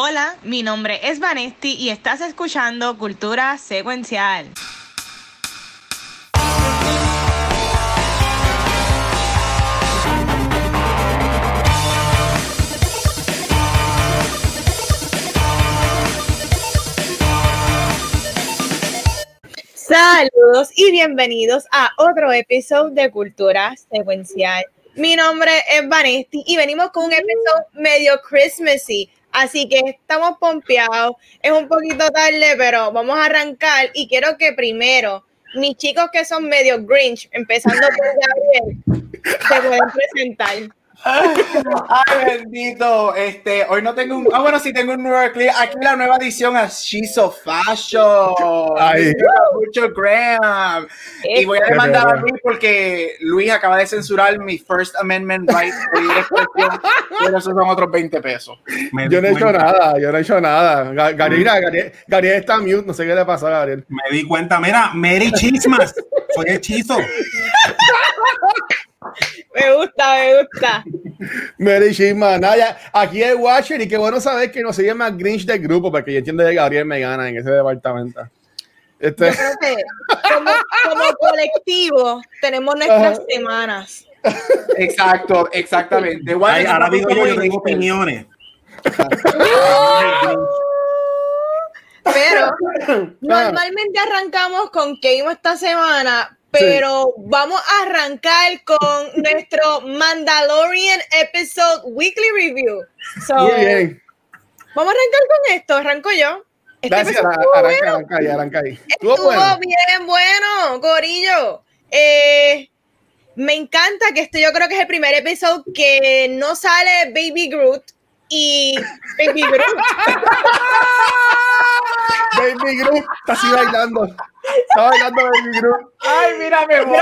Hola, mi nombre es Vanesti y estás escuchando Cultura Secuencial. Saludos y bienvenidos a otro episodio de Cultura Secuencial. Mi nombre es Vanesti y venimos con un episodio medio Christmassy, así que estamos pompeados. Es un poquito tarde, pero vamos a arrancar y quiero que primero mis chicos que son medio Grinch, empezando por Gabriel, se pueden presentar. Ay, bendito. Este, hoy no tengo un. Ah, bueno, sí tengo un nuevo clip. Aquí la nueva edición a She's so Fashion. Ay. Mucho Graham. Y voy a demandar a Luis porque Luis acaba de censurar mi First Amendment right pero esos son otros 20 pesos. Me yo no he hecho nada, yo no he hecho nada. Ga- Gabriela, Gabriel, Gabriel está mute, no sé qué le pasó a Gabriel. Me di cuenta, mira, Mary Chismas, soy hechizo. Me gusta, me gusta. Mary Shima, nada, aquí es Watcher y qué bueno saber que no soy el más Grinch del grupo, porque yo entiendo que Gabriel me gana en ese departamento. Este, Yo creo que como, como colectivo tenemos nuestras Ajá. semanas. Exacto, exactamente. Ay, ahora digo yo, yo tengo opiniones. Pero normalmente arrancamos con qué vimos esta semana, pero vamos a arrancar con nuestro Mandalorian Episode Weekly Review. So, muy bien. Vamos a arrancar con esto, arranco yo. Este Gracias, episodio arranca, estuvo arranca, bueno. arranca ahí, arranca ahí. Estuvo Estuvo bueno. bien bueno, Corillo. Eh, me encanta que este yo creo que es el primer episodio que no sale Baby Groot y Baby Groot. Baby Groot está así bailando. Está bailando Baby Groot. Ay, mira, me voy.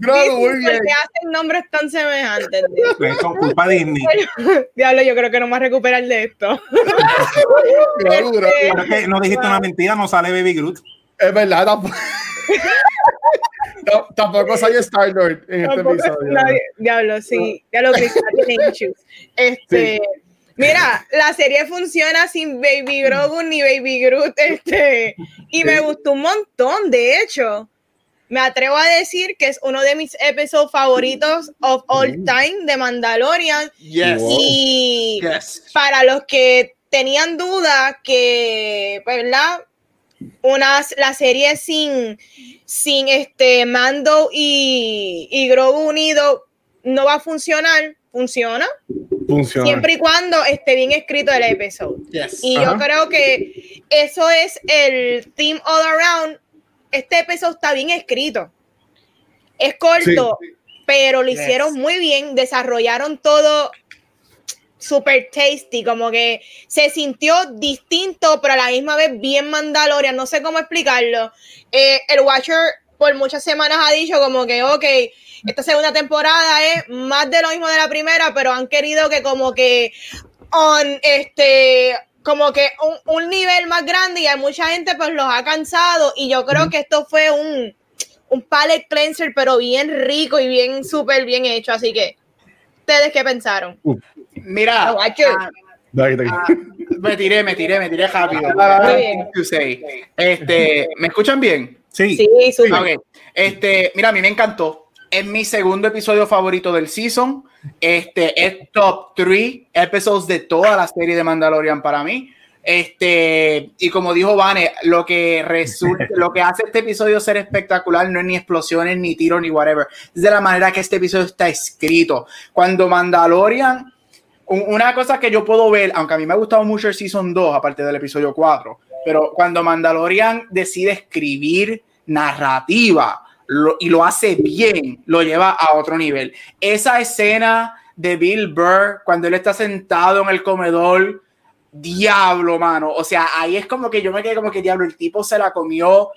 Groot, muy bien. Porque hacen nombres tan semejantes. Pues Con culpa de Disney. Diablo, yo creo que no me voy a recuperar de esto. Es no dijiste una mentira, no sale Baby Groot. Es verdad, tampoco. No, tampoco soy Star Lord en este episodio. nadie- Diablo, sí. Diablo, Cristal. Este, mira, la serie funciona sin Baby Grogu ni Baby Groot. Este, y me Sí. gustó un montón. De hecho, me atrevo a decir que es uno de mis episodios favoritos of all Mm. time de Mandalorian. Yes. Y Yes. para los que tenían duda que, pues, ¿verdad? Una, la serie sin, sin este Mando y, y Grogu unido no va a funcionar, funciona, Funciona. siempre y cuando esté bien escrito el episodio. Yes. Y Ajá. yo creo que eso es el theme all around. Este episodio está bien escrito. Es corto, pero lo Yes. hicieron muy bien, desarrollaron todo super tasty, como que se sintió distinto, pero a la misma vez bien Mandalorian, no sé cómo explicarlo. Eh, el Watcher por muchas semanas ha dicho como que, ok, esta segunda temporada es más de lo mismo de la primera, pero han querido que como que on este como que un, un nivel más grande y hay mucha gente pues los ha cansado y yo creo que esto fue un un palette cleanser pero bien rico y bien súper bien hecho así que ustedes qué pensaron Mira, Ah, ah, ah, me tiré, me tiré, me tiré rápido. Este, ¿me escuchan bien? Sí. sí súper Ok. Este, mira, a mí me encantó. Es mi segundo episodio favorito del season. Este es top 3 episodios de toda la serie de Mandalorian para mí. Este, y como dijo Vane, lo que resulta, lo que hace este episodio ser espectacular no es ni explosiones, ni tiros, ni whatever. Es de la manera que este episodio está escrito. Cuando Mandalorian, una cosa que yo puedo ver, aunque a mí me ha gustado mucho el season 2, aparte del episodio 4, pero cuando Mandalorian decide escribir narrativa y lo hace bien, lo lleva a otro nivel. Esa escena de Bill Burr cuando él está sentado en el comedor, diablo, mano. O sea, ahí es como que yo me quedé como que diablo, el tipo se la comió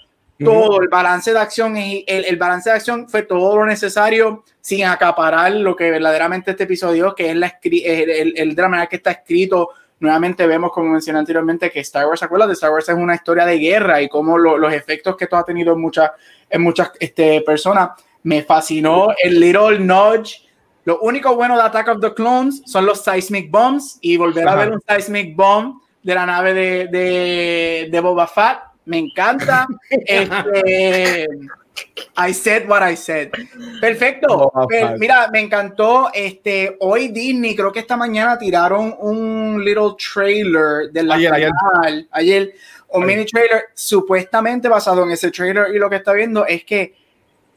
todo, el balance de acción, y el, el balance de acción fue todo lo necesario sin acaparar lo que verdaderamente este episodio, que es la el, el, manera que está escrito. Nuevamente vemos, como mencioné anteriormente, que Star Wars. De Star Wars es una historia de guerra y cómo lo- los efectos que esto ha tenido en muchas, en muchas este, personas. Me fascinó el little nudge Lo único bueno de Attack of the Clones son los Seismic Bombs y volver a Ajá. ver un Seismic Bomb de la nave de, de, de Boba Fett. Me encanta. este, I said what I said. Perfecto. Fett. mira, me encantó. Este, hoy Disney, creo que esta mañana tiraron un little trailer de la Ayer, ayer. final. Ayer, un Ayer. mini trailer supuestamente basado en ese trailer y lo que está viendo es que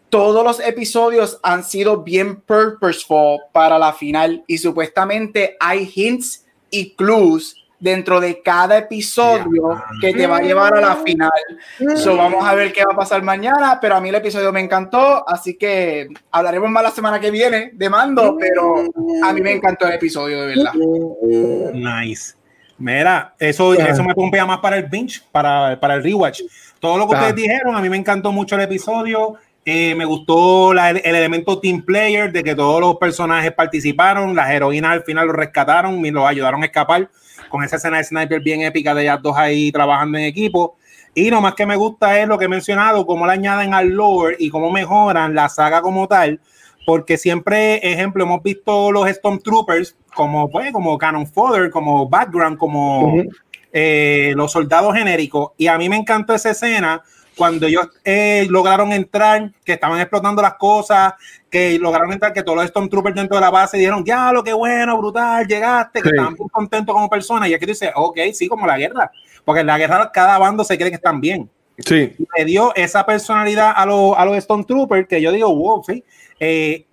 todos los episodios han sido bien purposeful para la final y supuestamente hay hints y clues dentro de cada episodio que te va a llevar a la final. So, vamos a ver qué va a pasar mañana, pero a mí el episodio me encantó, así que hablaremos más la semana que viene de mando, pero a mí me encantó el episodio, de verdad. Nice. Mira, eso, Ah. eso me pompea más para el binge, para, para el rewatch. Todo lo que Ah. ustedes dijeron, a mí me encantó mucho el episodio. Eh, me gustó la- el, el elemento team player de que todos los personajes participaron, las heroínas al final los rescataron y los ayudaron a escapar con esa escena de sniper bien épica de ellas dos ahí trabajando en equipo. Y lo más que me gusta es lo que he mencionado, cómo le añaden al lore y cómo mejoran la saga como tal, porque siempre, ejemplo, hemos visto los Stormtroopers como, pues, como canon fodder, como background, como eh, los soldados genéricos. Y a mí me encantó esa escena cuando ellos eh, lograron entrar, que estaban explotando las cosas, que lograron entrar, que todos los Stormtroopers dentro de la base dijeron, ya, lo que bueno, brutal, llegaste, que Sí. estaban muy contentos como personas. Y aquí tú dices, ok, sí, como la guerra, porque en la guerra cada bando se cree que están bien Sí. le dio esa personalidad a, los a los Stone Troopers que yo digo, wow, sí. Eh,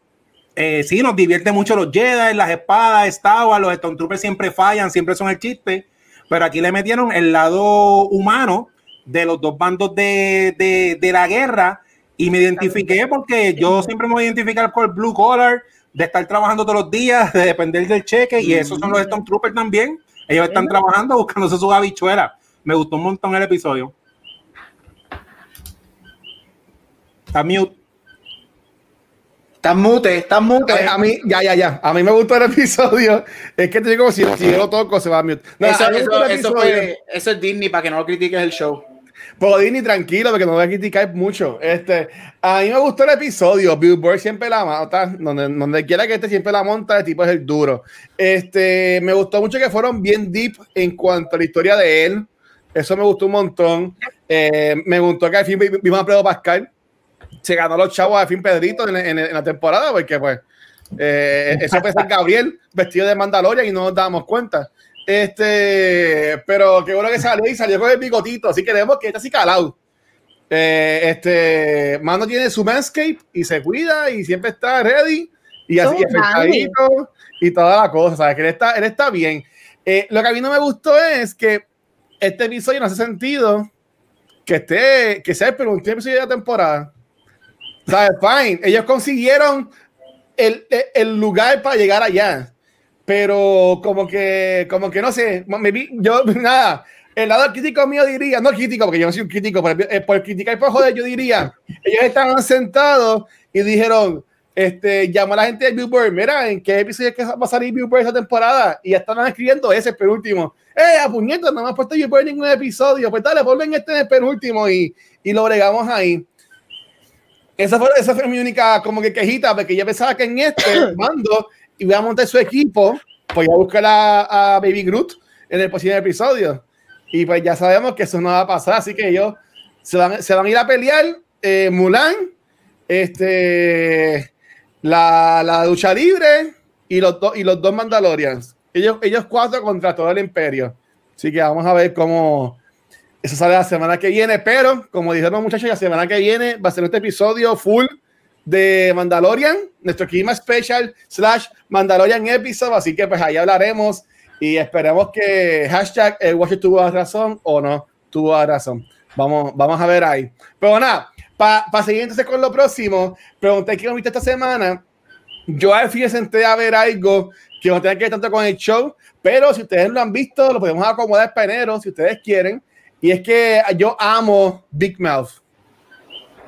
eh, sí, nos divierte mucho los Jedi, las espadas, Star Wars, los Stone Troopers siempre fallan, siempre son el chiste, pero aquí le metieron el lado humano de los dos bandos de, de, de la guerra y me identifiqué porque yo siempre me voy a identificar por Blue Collar, de estar trabajando todos los días, de depender del cheque, y esos son los Stone Troopers también. Ellos están trabajando buscándose sus habichuelas. Me gustó un montón el episodio. Está mute. Estás mute, estás mute. A, mí, ya, ya, ya. A mí me gustó el episodio. Es que te digo, si, si yo lo toco, se va a mute. No, el fue- eso es Disney para que no lo critiques el show. Pero Disney, tranquilo, porque no voy a criticar mucho. Este, a mí me gustó el episodio. Billboard siempre la monta. Donde, quiera que esté, siempre la monta. El tipo es el duro. Este, me gustó mucho que fueron bien deep en cuanto a la historia de él. Eso me gustó un montón. Eh, me gustó que al fin vi- vimos a Pedro Pascal. Se ganó los chavos al fin Pedrito en, la temporada, porque pues eh, eso ser Gabriel vestido de Mandalorian y no nos dábamos cuenta. Este, pero qué bueno que salió y salió con el bigotito, así que vemos que está así calado. Eh, este, Mando tiene su manscape y se cuida y siempre está ready y así afectadito y toda la cosa, ¿sabes? Que él está, él está bien. Eh, lo que a mí no me gustó es que este episodio no hace sentido que esté, que sea el penúltimo episodio de la temporada. ¿Sabes? Fine. Ellos consiguieron el, el lugar para llegar allá. Pero como que, como que no sé, me vi- yo, nada, el lado crítico mío diría, no crítico, porque yo no soy un crítico, pero eh, por criticar por joder, yo diría, ellos estaban sentados y dijeron, este, llamó a la gente de Billboard, mira, ¿en qué episodio es que va a salir Billboard esa temporada? Y ya estaban escribiendo ese, penúltimo. ¡Eh, a puñetas! No me has puesto Billboard en ningún episodio. Pues dale, ponlo este en el penúltimo y, y lo bregamos ahí. Esa fue, esa fue mi única como que quejita, porque yo pensaba que en este mando iba a montar su equipo, pues iba a buscar a, Baby Groot en el próximo episodio. Y pues ya sabemos que eso no va a pasar, así que ellos se van, se van a ir a pelear eh, Mulan, este, la, la lucha libre y los, dos y los dos Mandalorians. Ellos, ellos cuatro contra todo el imperio. Así que vamos a ver cómo, eso sale la semana que viene, pero como dijeron los muchachos, la semana que viene va a ser este episodio full de Mandalorian, nuestro clima special slash Mandalorian episode, así que pues ahí hablaremos y esperemos que hashtag el Watcher tuvo razón o no tuvo razón. Vamos, vamos a ver ahí. Pero nada, para seguir entonces con lo próximo, pregunté qué viste esta semana. Yo al fin senté a ver algo que no tenga que ver tanto con el show, pero si ustedes lo han visto, lo podemos acomodar para enero si ustedes quieren. Y es que yo amo Big Mouth.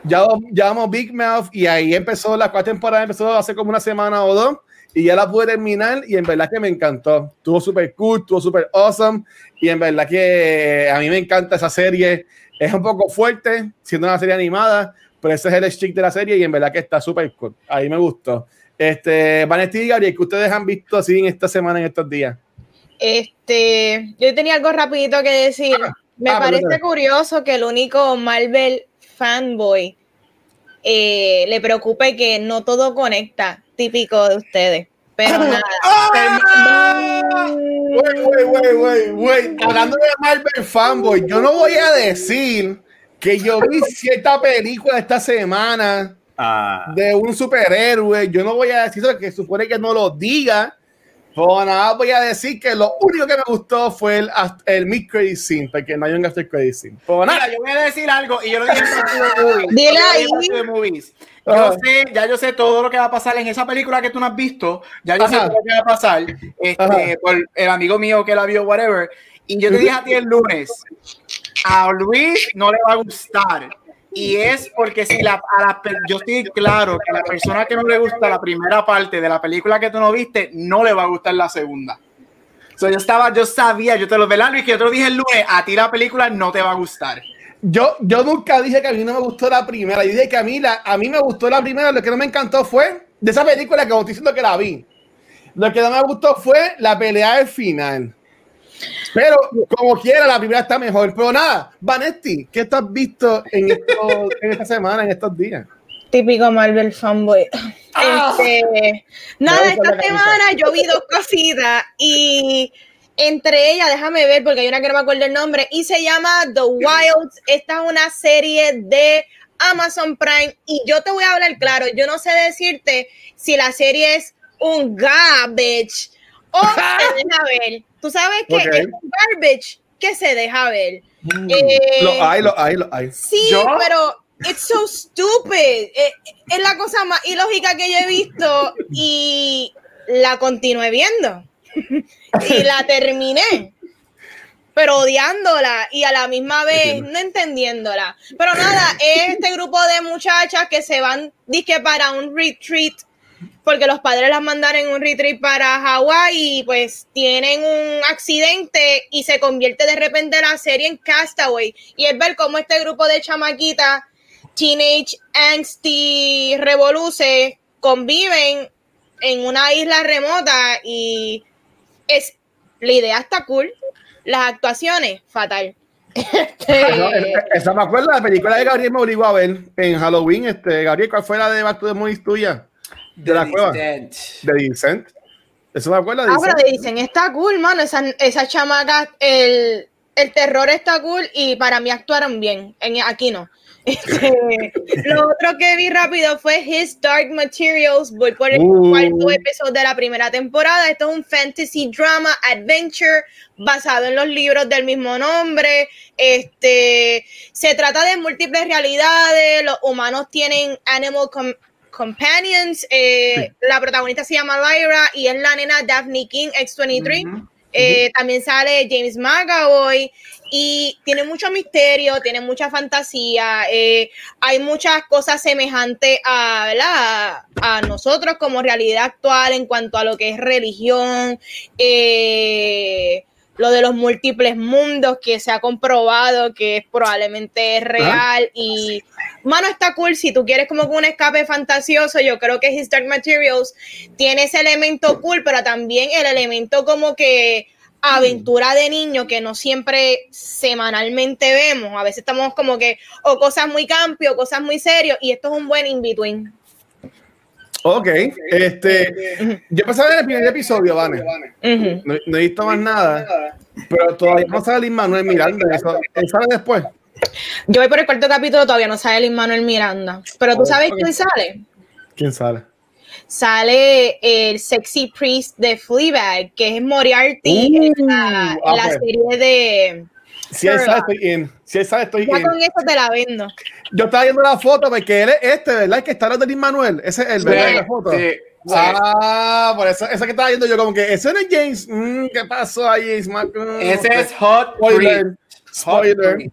Ya, ya amo Big Mouth y ahí empezó la cuarta temporada, empezó hace como una semana o dos y ya la pude terminar y en verdad que me encantó. Estuvo súper cool, estuvo súper awesome y en verdad que a mí me encanta esa serie. Es un poco fuerte, siendo una serie animada, pero ese es el stick de la serie y en verdad que está súper cool. Ahí me gustó. Este, Vanetti y Gabriel, que ustedes han visto así en esta semana, en estos días. Este, yo tenía algo rapidito que decir. Me ah, parece curioso que el único Marvel fanboy eh, le preocupe que no todo conecta, típico de ustedes. Pero nada. Güey, güey, güey, güey, güey. Hablando de Marvel fanboy, yo no voy a decir que yo vi cierta película esta semana Ah, de un superhéroe. Yo no voy a decir eso, que supone que no lo diga. Pero nada, voy a decir que lo único que me gustó fue el, el mid credit scene, porque no hay un after credit scene. Pero nada, Mira, yo voy a decir algo y yo lo dije en ahí. Movies. Yo Ajá. sé, ya yo sé todo lo que va a pasar en esa película que tú no has visto. Ya yo sé Ajá. todo lo que va a pasar. Este, por el amigo mío que la vio, whatever. Y yo te dije a ti el lunes, a Luis no le va a gustar. Y es porque si la, a la, yo estoy claro que a la persona que no le gusta la primera parte de la película que tú no viste, no le va a gustar la segunda. So, yo estaba, yo sabía, yo te lo ¿verdad, Luis? Que yo te dije el lunes, a ti la película no te va a gustar. yo, yo nunca dije que a mí no me gustó la primera. Yo dije que a mí, la, a mí me gustó la primera. Lo que no me encantó fue de esa película que estoy diciendo que la vi. Lo que no me gustó fue la pelea del final. Pero como quiera, la primera está mejor. Pero nada, Vanetti, ¿qué tú has visto en, esto- en esta semana, en estos días? Típico Marvel fanboy. Ah. Este, nada, esta semana yo vi dos cositas y entre ellas, déjame ver porque hay una que no me acuerdo el nombre y se llama The Wilds. Esta es una serie de Amazon Prime y yo te voy a hablar claro, yo no sé decirte si la serie es un garbage o se deja ver. Tú sabes que Ok. es un garbage que se deja ver. mm. Eh, Lo hay, lo hay, lo hay. Sí, ¿Yo? pero it's so stupid. Eh, es la cosa más ilógica que yo he visto y la continué viendo. y la terminé. Pero odiándola y a la misma vez no entendiéndola. Pero nada, es este grupo de muchachas que se van disque para un retreat porque los padres las mandaron en un retreat para Hawái y pues tienen un accidente y se convierte de repente la serie en Castaway y es ver cómo este grupo de chamaquitas teenage angsty revoluce conviven en una isla remota y es la idea está cool las actuaciones fatal Eso, esa me acuerdo, la película de Gabriel me obligó a ver en Halloween. Este, Gabriel, ¿cuál fue la de Back to the Movies tuya? De la cueva. De Vincent. Eso me acuerdo de Ah, pero dicen, está cool, mano. Esa, esa chamaca, el, el terror está cool y para mí actuaron bien. En, aquí no. Este, lo otro que vi rápido fue His Dark Materials. Voy por el Uh. cuarto episodio de la primera temporada. Esto es un fantasy drama adventure basado en los libros del mismo nombre. Este se trata de múltiples realidades. Los humanos tienen animal com- companions. eh, La protagonista se llama Lyra y es la nena Daphne King X23. Ujú. Eh, También sale James McAvoy y tiene mucho misterio, tiene mucha fantasía. eh, hay muchas cosas semejantes a, ¿verdad? a nosotros como realidad actual en cuanto a lo que es religión, eh, lo de los múltiples mundos que se ha comprobado que es probablemente es real y mano está cool si tú quieres como un escape fantasioso yo creo que His Dark Materials tiene ese elemento cool pero también el elemento como que aventura de niño que no siempre semanalmente vemos a veces estamos como que o cosas muy campi o cosas muy serios y esto es un buen in-between Ok, este, yo empecé a ver el primer episodio, Vane. No, no he visto más nada, pero todavía no sale Manuel Miranda. Eso, él sale después. Yo voy por el cuarto capítulo todavía no sale Lin Manuel Miranda pero tú sabes quién sale ¿Quién sale? sale el sexy priest de Fleabag, que es Moriarty Uh, en la, en la ok. serie de... Si él sabe, estoy in. Si él sabe, estoy Ya in. con eso te la vendo. Yo estaba viendo la foto porque él es este, ¿verdad? El que está hablando de Lin Manuel. Ese es el, ¿verdad? Sí, la foto. sí, sí. Ah, por eso, esa que estaba viendo yo como que ese no es James. Mm, ¿Qué pasó ahí, James? Mm, Ese es Hot Spoiler. Spoiler.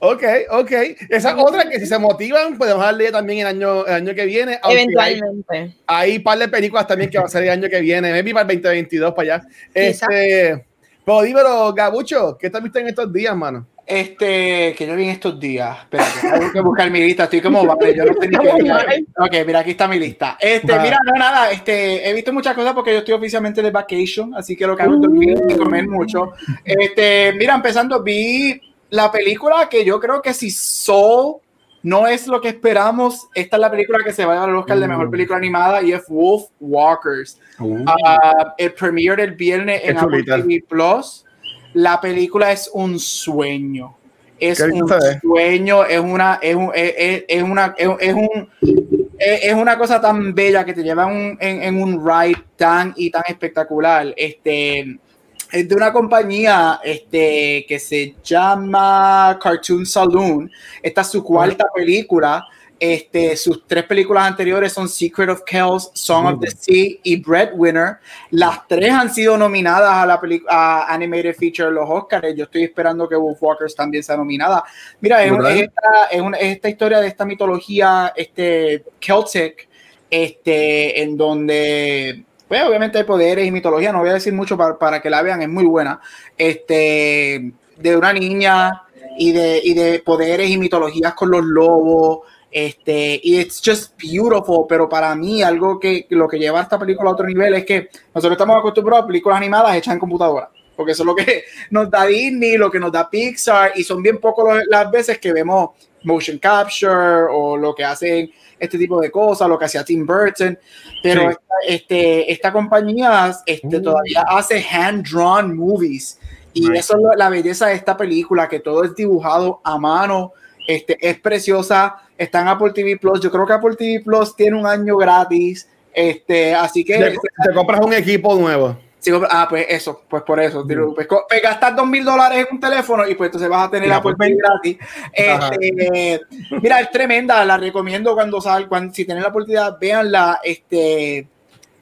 Ok, ok. Esa otra que si se motivan, podemos darle también el año, el año que viene. Eventualmente. Hay, hay un par de películas también que va a salir el año que viene, maybe para el 2022 para allá. Este, pero dímelo, Gabucho, ¿qué te has visto en estos días, mano? Este, que yo vi en estos días. Espérate, tengo que buscar mi lista. Estoy como vale, yo no sé ni. Ok, mira, aquí está mi lista. Este, mira, no, nada, este, he visto muchas cosas porque yo estoy oficialmente de vacation, así que lo que hago es dormir y comer mucho. Este, mira, empezando, vi la película que yo creo que si Soul no es lo que esperamos, esta es la película que se va a llevar Oscar de mejor película animada y es Wolf Walkers. Uh, Ah, el premiere del viernes Qué en Apple. TV Plus. La película es un sueño. Es un ve. sueño, es una, es un, es, una, es, un, es, es una cosa tan bella que te lleva un- en, en un ride tan y tan espectacular. Este es de una compañía este, que se llama Cartoon Saloon. Esta es su cuarta película. Este, sus tres películas anteriores son Secret of Kells, Song of the Sea y Breadwinner. Las tres han sido nominadas a la película a Animated Feature los Oscars. Yo estoy esperando que Wolf Walkers también sea nominada. Mira, es, es esta, es una- es esta historia de esta mitología este, Celtic, este, en donde pues obviamente hay poderes y mitología, no voy a decir mucho para, para que la vean, es muy buena. Este, de una niña y de, y de poderes y mitologías con los lobos. Este, y it's just beautiful, pero para mí algo que lo que lleva esta película a otro nivel es que nosotros estamos acostumbrados a películas animadas hechas en computadora, porque eso es lo que nos da Disney, lo que nos da Pixar, y son bien pocas las veces que vemos motion capture o lo que hacen este tipo de cosas, lo que hacía Tim Burton, pero Sí. esta, este, esta compañía este, Mm. todavía hace hand-drawn movies, y eso es la belleza de esta película, que todo es dibujado a mano, este, es preciosa, está en Apple TV Plus, yo creo que Apple TV Plus tiene un año gratis, este, así que... Te, te compras un equipo nuevo. Sí, ah, pues eso, pues por eso. digo, Pues, pues gastar dos mil dólares en un teléfono y pues entonces vas a tener Mira, Apple pues, gratis. Este, mira, es tremenda, la recomiendo cuando sal, cuando si tienen la oportunidad, véanla. Este,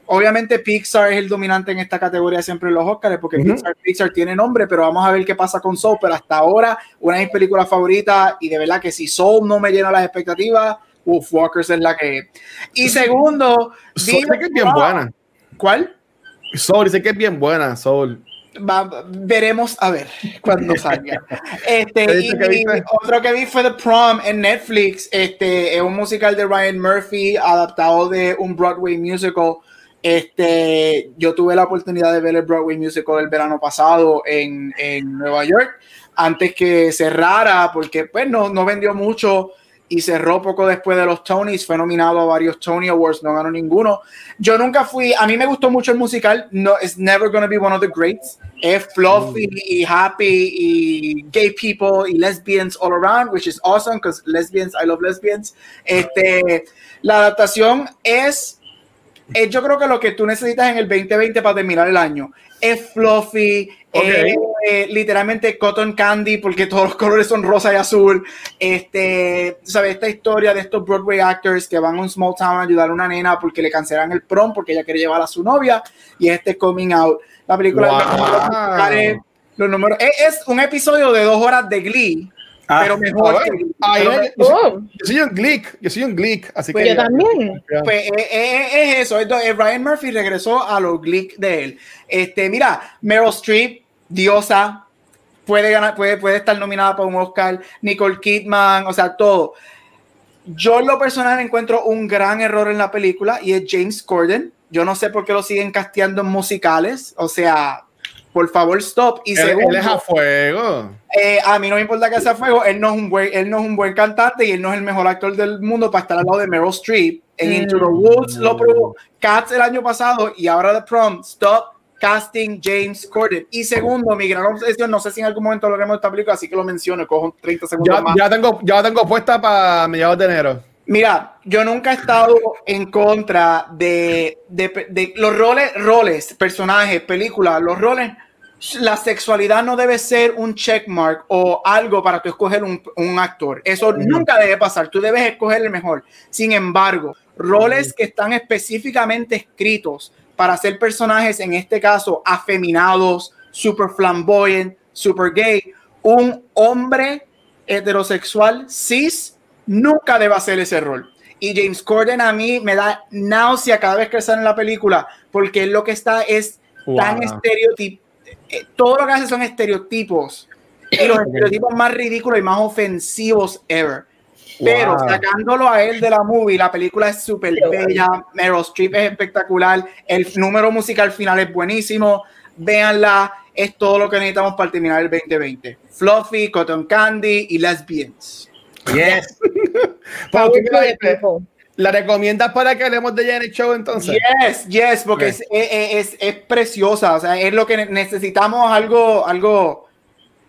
obviamente Pixar es el dominante en esta categoría siempre en los Oscars, porque Ujú. Pixar, Pixar tiene nombre, pero vamos a ver qué pasa con Soul. Pero hasta ahora, una de mis películas favoritas, y de verdad que si Soul no me llena las expectativas, Wolf Walkers es la que. Y segundo, Soul es bien buena. ¿Cuál? Soul dice que es bien buena, Soul. Va- veremos a ver cuando salga. Este, otro que vi fue The Prom en Netflix. Este es un musical de Ryan Murphy adaptado de un Broadway musical. Este, yo tuve la oportunidad de ver el Broadway musical el verano pasado en, en Nueva York antes que cerrara porque pues no, no vendió mucho y cerró poco después de los Tonys, fue nominado a varios Tony Awards, no ganó ninguno. Yo nunca fui, a mí me gustó mucho el musical, no, it's never gonna be one of the greats, es fluffy y happy y gay people y lesbians all around, which is awesome, because lesbians, I love lesbians. Este, la adaptación es, es, yo creo que lo que tú necesitas en el 2020 para terminar el año. Es fluffy, Ok. es, eh, literalmente cotton candy, porque todos los colores son rosa y azul. Este, ¿sabes? Esta historia de estos Broadway actors que van a un small town a ayudar a una nena porque le cancelan el prom porque ella quiere llevar a su novia y este coming out. La película Wow. los musicales, los números, es, es un episodio de dos horas de Glee, Ah, pero mejor. Ah, que Pero yo, soy, Oh, yo soy un Glick, yo soy un Glick, así pues que yo también. Pues eh, eh, es eso, es, eh, Ryan Murphy regresó a los Glick de él. Este, mira, Meryl Streep, diosa, puede ganar, puede, puede estar nominada para un Oscar, Nicole Kidman, o sea, todo. Yo en lo personal encuentro un gran error en la película y es James Corden. Yo no sé por qué lo siguen casteando en musicales, o sea, por favor, stop. Y segundo, él es a fuego. eh, a mí no me importa que sea fuego, él no, es un buen, él no es un buen cantante y él no es el mejor actor del mundo para estar al lado de Meryl Streep. En Mm. Into the Woods lo probó Cats el año pasado y ahora The Prom. Stop casting James Corden. Y segundo, mi gran obsesión, no sé si en algún momento hablaremos de esta película, así que lo menciono, cojo 30 segundos Ya, más. ya tengo, ya tengo puesta para mediados de enero. Mira, yo nunca he estado en contra de, de- de los roles, roles, personajes, películas, los roles. La sexualidad no debe ser un checkmark o algo para tú escoger un, un actor. Eso nunca debe pasar. Tú debes escoger el mejor. Sin embargo, roles que están específicamente escritos para ser personajes, en este caso, afeminados, super flamboyant, super gay, un hombre heterosexual cis nunca debe hacer ese rol. Y James Corden a mí me da náusea cada vez que sale en la película, porque él lo que está es tan estereotipo. Todo lo que hace son estereotipos y los estereotipos más ridículos y más ofensivos ever. Pero sacándolo a él de la movie, la película es súper bella, Meryl Streep es espectacular, el número musical final es buenísimo, véanla, es todo lo que necesitamos para terminar el 2020. Fluffy, Cotton Candy y Lesbians. Yes. ¿La recomiendas para que hablemos de Janet Show entonces? Yes, yes, porque es, es, es, preciosa, o sea, es lo que necesitamos algo, algo,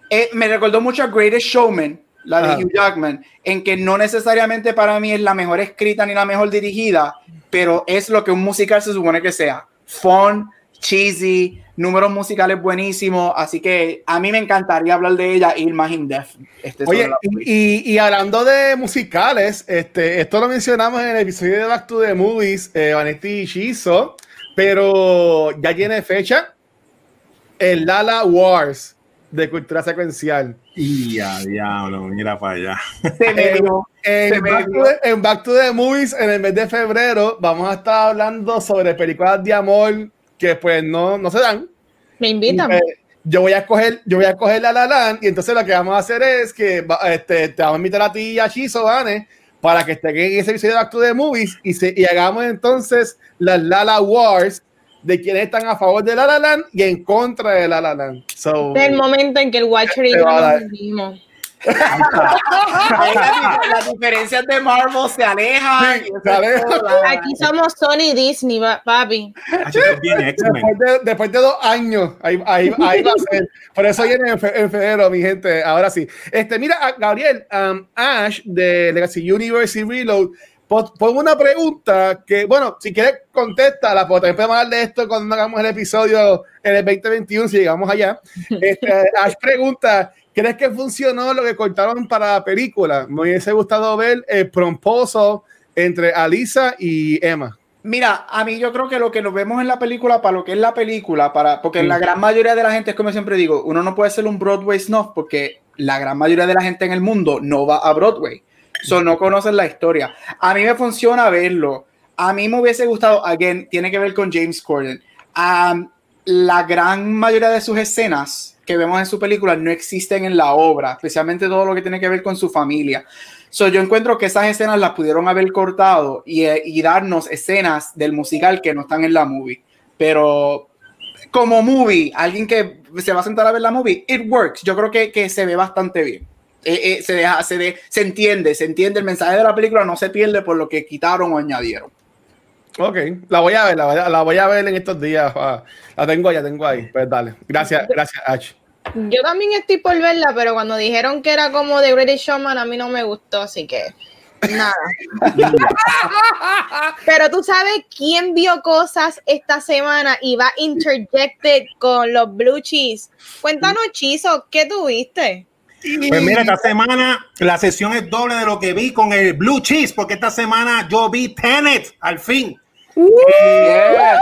eh, me recordó mucho a Greatest Showman, la de Hugh Jackman, en que no necesariamente para mí es la mejor escrita ni la mejor dirigida, pero es lo que un musical se supone que sea. Fun, cheesy, números musicales buenísimos, así que a mí me encantaría hablar de ella y ir más in depth. Este Oye, y, y, hablando de musicales, este, esto lo mencionamos en el episodio de Back to the Movies, eh, Vanetti Shizo, pero ya tiene fecha el Lala Wars de cultura secuencial. Y ya, diablo, mira para allá. en, Back to the, Movies, en el mes de febrero, vamos a estar hablando sobre películas de amor que pues no, no se dan. Me invitan. Eh, yo voy a escoger, yo voy a escoger la La y entonces lo que vamos a hacer es que este, te vamos a invitar a ti y a Shizo, Vane, para que estén en ese episodio de Back to the Movies y, se, y hagamos entonces las Lala Wars de quienes están a favor de La La Land y en contra de La La Land. So, el momento en que el Watcher y yo nos vimos. las diferencias de Marvel se alejan. Aquí somos Sony y Disney, papi. Después de, dos años, ahí, ahí, ahí, va a ser. Por eso viene en, febrero, mi gente. Ahora sí. Este, mira, Gabriel, um, Ash de Legacy Universe y Reload pongo una pregunta que, bueno, si quieres contesta, porque también podemos hablar de esto cuando hagamos el episodio en el 2021, si llegamos allá. Este, Ash pregunta, ¿crees que funcionó lo que cortaron para la película? Me hubiese gustado ver el promposo entre Alisa y Emma. Mira, a mí yo creo que lo que nos vemos en la película, para lo que es la película, para, porque la gran mayoría de la gente, es como siempre digo, uno no puede ser un Broadway snuff porque la gran mayoría de la gente en el mundo no va a Broadway. So, no conocen la historia. A mí me funciona verlo. A mí me hubiese gustado, again, tiene que ver con James Corden. la gran mayoría de sus escenas que vemos en su película no existen en la obra, especialmente todo lo que tiene que ver con su familia. So, yo encuentro que esas escenas las pudieron haber cortado y, y darnos escenas del musical que no están en la movie. Pero como movie, alguien que se va a sentar a ver la movie, it works. Yo creo que, que se ve bastante bien. Eh, eh, se, deja, se, se entiende, se entiende el mensaje de la película, no se pierde por lo que quitaron o añadieron. Ok, la voy a ver, la voy a, ver en estos días. Ah, la tengo, ya tengo ahí. Pues dale. Gracias, gracias, H. Yo también estoy por verla, pero cuando dijeron que era como The British Showman, a mí no me gustó, así que nada. pero tú sabes quién vio cosas esta semana y va interjected con los blue cheese. Cuéntanos, Chizo, ¿qué tuviste? Pues mira, esta semana la sesión es doble de lo que vi con el Blue Cheese, porque esta semana yo vi Tenet al fin. Eh,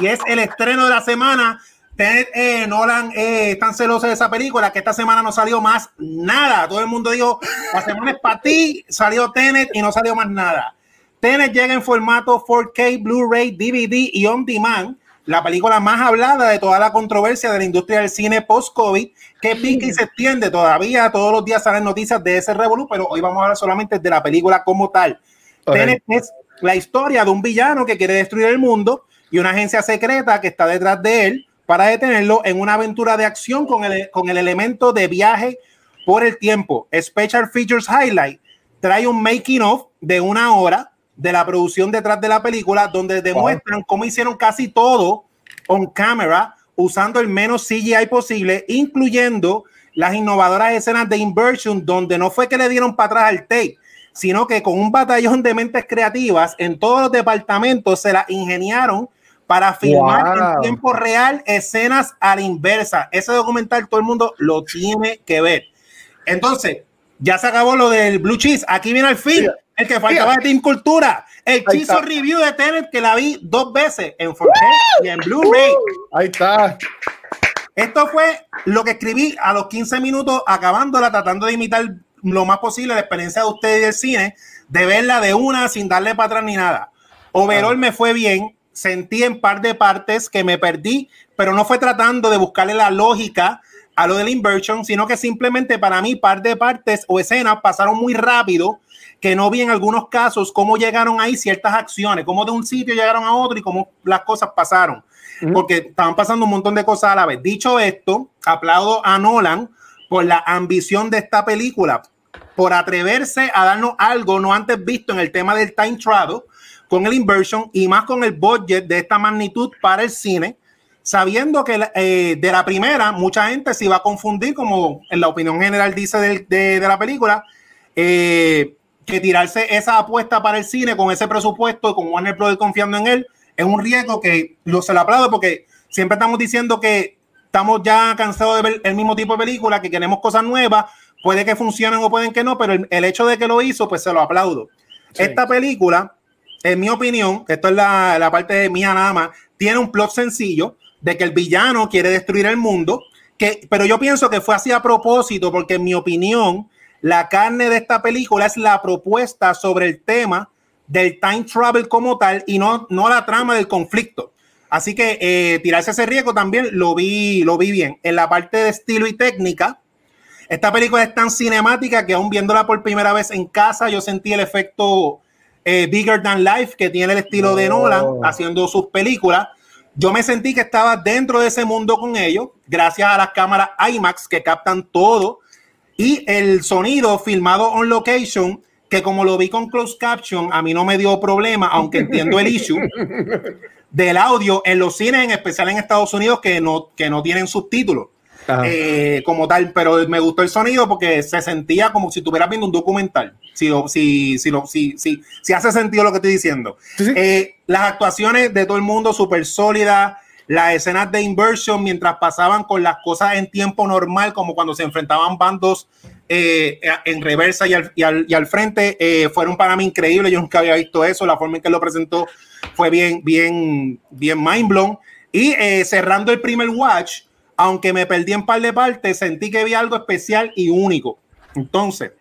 y, es, el estreno de la semana. Tenet, eh, Nolan eh, están celosos de esa película que esta semana no salió más nada. Todo el mundo dijo, la semana es para ti, salió Tenet y no salió más nada. Tenet llega en formato 4K, Blu-ray, DVD y on demand la película más hablada de toda la controversia de la industria del cine post-COVID, que pica y se extiende todavía. Todos los días salen noticias de ese revolú, pero hoy vamos a hablar solamente de la película como tal. Es la historia de un villano que quiere destruir el mundo y una agencia secreta que está detrás de él para detenerlo en una aventura de acción con el, con el elemento de viaje por el tiempo. Special Features Highlight trae un making of de una hora de la producción detrás de la película, donde demuestran cómo hicieron casi todo on camera, usando el menos CGI posible, incluyendo las innovadoras escenas de inversion, donde no fue que le dieron para atrás al tape, sino que con un batallón de mentes creativas en todos los departamentos se la ingeniaron para filmar en tiempo real escenas a la inversa. Ese documental todo el mundo lo tiene que ver. Entonces, ya se acabó lo del Blue Cheese. Aquí viene el fin. El que faltaba de Team Cultura. El Chizo Review de Tenet que la vi dos veces en 4K y en Blu-ray. Ahí está. Esto fue lo que escribí a los 15 minutos, acabándola, tratando de imitar lo más posible la experiencia de ustedes del cine, de verla de una sin darle para atrás ni nada. Overall me fue bien, sentí en par de partes que me perdí, pero no fue tratando de buscarle la lógica a lo del inversion, sino que simplemente para mí par de partes o escenas pasaron muy rápido, que no vi en algunos casos cómo llegaron ahí ciertas acciones, cómo de un sitio llegaron a otro y cómo las cosas pasaron, porque estaban pasando un montón de cosas a la vez. Dicho esto, aplaudo a Nolan por la ambición de esta película, por atreverse a darnos algo no antes visto en el tema del time travel, con el inversion y más con el budget de esta magnitud para el cine, sabiendo que eh, de la primera mucha gente se iba a confundir, como en la opinión general dice de, de, la película, eh, que tirarse esa apuesta para el cine con ese presupuesto, con Warner Bros. confiando en él, es un riesgo que lo, se lo aplaudo porque siempre estamos diciendo que estamos ya cansados de ver el mismo tipo de película, que queremos cosas nuevas, puede que funcionen o pueden que no, pero el, hecho de que lo hizo, pues se lo aplaudo. Esta película, en mi opinión, esto es la, la parte mía nada más, tiene un plot sencillo de que el villano quiere destruir el mundo, que, pero yo pienso que fue así a propósito, porque en mi opinión, la carne de esta película es la propuesta sobre el tema del time travel como tal y no, no la trama del conflicto. Así que eh, tirarse ese riesgo también lo vi, lo vi bien. En la parte de estilo y técnica, esta película es tan cinemática que aún viéndola por primera vez en casa, yo sentí el efecto eh, Bigger Than Life que tiene el estilo de Nolan haciendo sus películas. Yo me sentí que estaba dentro de ese mundo con ellos, gracias a las cámaras IMAX que captan todo y el sonido filmado on location que como lo vi con closed caption, a mí no me dio problema, aunque entiendo el issue. del audio en los cines, en especial en Estados Unidos, que no, que no tienen subtítulos. Eh, como tal, pero me gustó el sonido porque se sentía como si estuvieras viendo un documental. Si, si, si, si, si, si hace sentido lo que estoy diciendo. Eh, las actuaciones de todo el mundo súper sólidas, las escenas de inversión mientras pasaban con las cosas en tiempo normal, como cuando se enfrentaban bandos eh, en reversa y al, y al, y al frente, fueron para mí increíbles. Yo nunca había visto eso, la forma en que lo presentó fue bien, bien, bien mind blown. Y eh, cerrando el primer watch, aunque me perdí en par de partes, sentí que había algo especial y único. Entonces,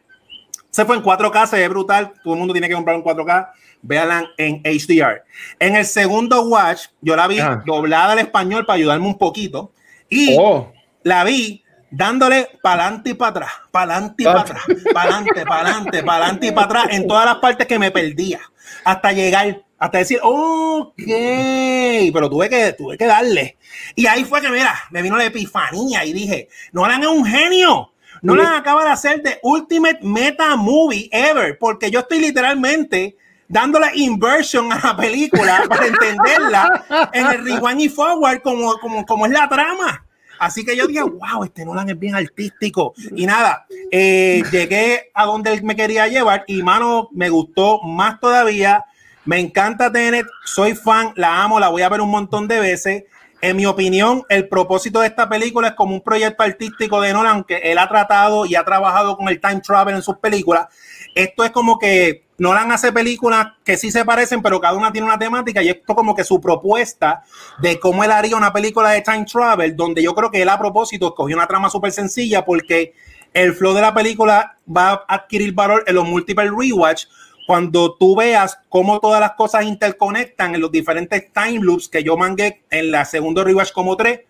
se fue en 4K, se ve brutal. Todo el mundo tiene que comprar un 4K. Véanla en HDR. En el segundo watch, yo la vi ah. doblada al español para ayudarme un poquito. Y oh. la vi dándole para adelante y para atrás, para adelante y para atrás, para adelante, para adelante, para adelante y para atrás, en todas las partes que me perdía, hasta llegar hasta decir, ok, pero tuve que, tuve que darle. Y ahí fue que, mira, me vino la epifanía y dije, Nolan es un genio. Nolan acaba de hacer The Ultimate Meta Movie Ever, porque yo estoy literalmente dándole inversion a la película para entenderla en el rewind y forward como, como, como es la trama. Así que yo dije, wow, este Nolan es bien artístico. Y nada, eh, llegué a donde él me quería llevar y, mano, me gustó más todavía me encanta Tenet, soy fan, la amo, la voy a ver un montón de veces. En mi opinión, el propósito de esta película es como un proyecto artístico de Nolan, que él ha tratado y ha trabajado con el time travel en sus películas. Esto es como que Nolan hace películas que sí se parecen, pero cada una tiene una temática y esto como que su propuesta de cómo él haría una película de time travel, donde yo creo que él a propósito escogió una trama súper sencilla porque el flow de la película va a adquirir valor en los múltiples rewatch cuando tú veas cómo todas las cosas interconectan en los diferentes time loops que yo mangué en la segunda rewatch como tres,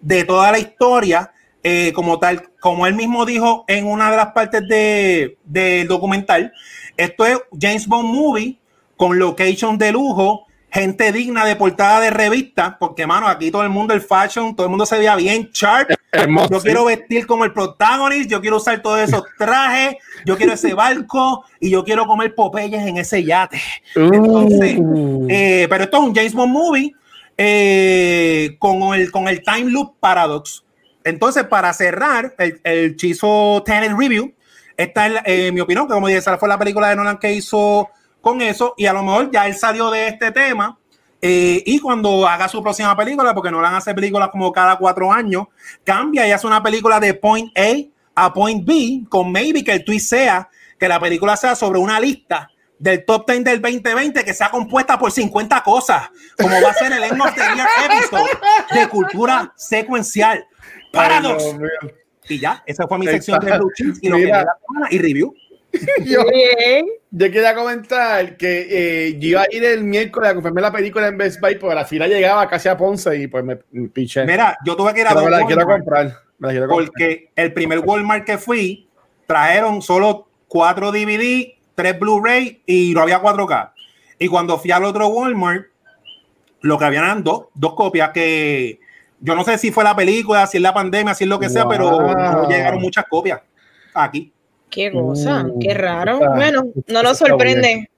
de toda la historia, eh, como tal, como él mismo dijo en una de las partes del de, documental, esto es James Bond Movie con location de lujo, gente digna de portada de revista, porque mano, aquí todo el mundo el fashion, todo el mundo se veía bien sharp. yo quiero vestir como el protagonista, yo quiero usar todos esos trajes, yo quiero ese barco y yo quiero comer Popeyes en ese yate. Entonces, uh. eh, pero esto es un James Bond movie eh, con, el, con el time loop paradox. Entonces, para cerrar el, el Chizo Tenet Review, esta es eh, mi opinión, que como dije, esa fue la película de Nolan que hizo con eso y a lo mejor ya él salió de este tema eh, y cuando haga su próxima película, porque no van a hacer películas como cada cuatro años, cambia y hace una película de point A a point B con maybe que el tweet sea que la película sea sobre una lista del top 10 del 2020 que sea compuesta por 50 cosas, como va a ser el End of the Year episode de cultura secuencial. Paradox. y ya, esa fue mi sección de y, y review. yo, yo, quería comentar que eh, yo iba a ir el miércoles a comprarme la película en Best Buy, porque la fila llegaba casi a Ponce y pues me, piché. Mira, yo tuve que ir a la quiero comprar. Me la quiero comprar. porque el primer Walmart que fui trajeron solo cuatro DVD, tres Blu-ray y no había 4K. Y cuando fui al otro Walmart, lo que habían eran dos, dos copias que yo no sé si fue la película, si es la pandemia, si es lo que sea, pero no llegaron muchas copias aquí. Qué cosa, Uh, qué raro. está- bueno, no nos sorprende.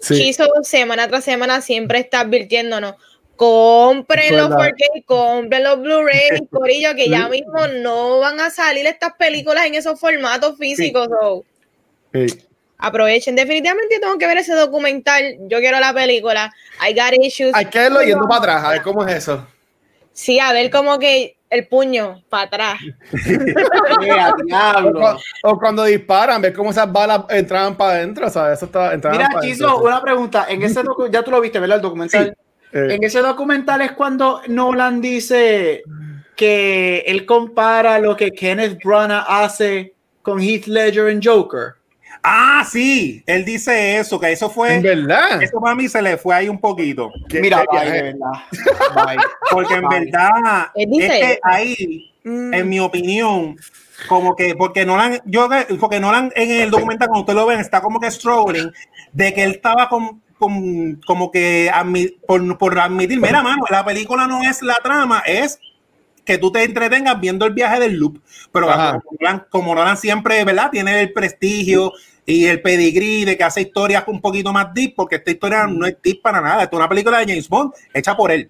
Sí. Chizo semana tras semana siempre está advirtiéndonos. Compren los Verdad. 4K, compren los Blu-ray, Corillo, que ya mismo no van a salir estas películas en esos formatos físicos. so, Sí. aprovechen. Definitivamente tengo que ver ese documental. Yo quiero la película. I got issues. Hay que verlo yendo para atrás, a ver cómo es eso. Sí, a ver como que el puño para atrás. ¡Ea, O, cuando disparan, ver cómo esas balas entraban para adentro, ¿sabes? Eso está, Mira, Chizo, una pregunta. En ese ya tú lo viste, ¿verdad? El documental. Eh, En ese documental es cuando Nolan dice que él compara lo que Kenneth Branagh hace con Heath Ledger en Joker. Ah, sí, él dice eso, que eso en fue, verdad. eso para mí se le fue ahí un poquito. ¿Qué- Mira, bye, de verdad. Bye. Porque en verdad, Él dice es que ahí, Mm. en mi opinión, como que, porque Nolan, yo, porque Nolan en el documental, cuando ustedes lo ven, está como que struggling de que él estaba con, con- como que admi- por, por admitir, mira, mano, la película no es la trama, es que tú te entretengas viendo el viaje del loop. Pero como Nolan, como Nolan siempre, ¿verdad? Tiene el prestigio y el pedigrí de que hace historias un poquito más deep, porque esta historia no es deep para nada. Esto es una película de James Bond hecha por él.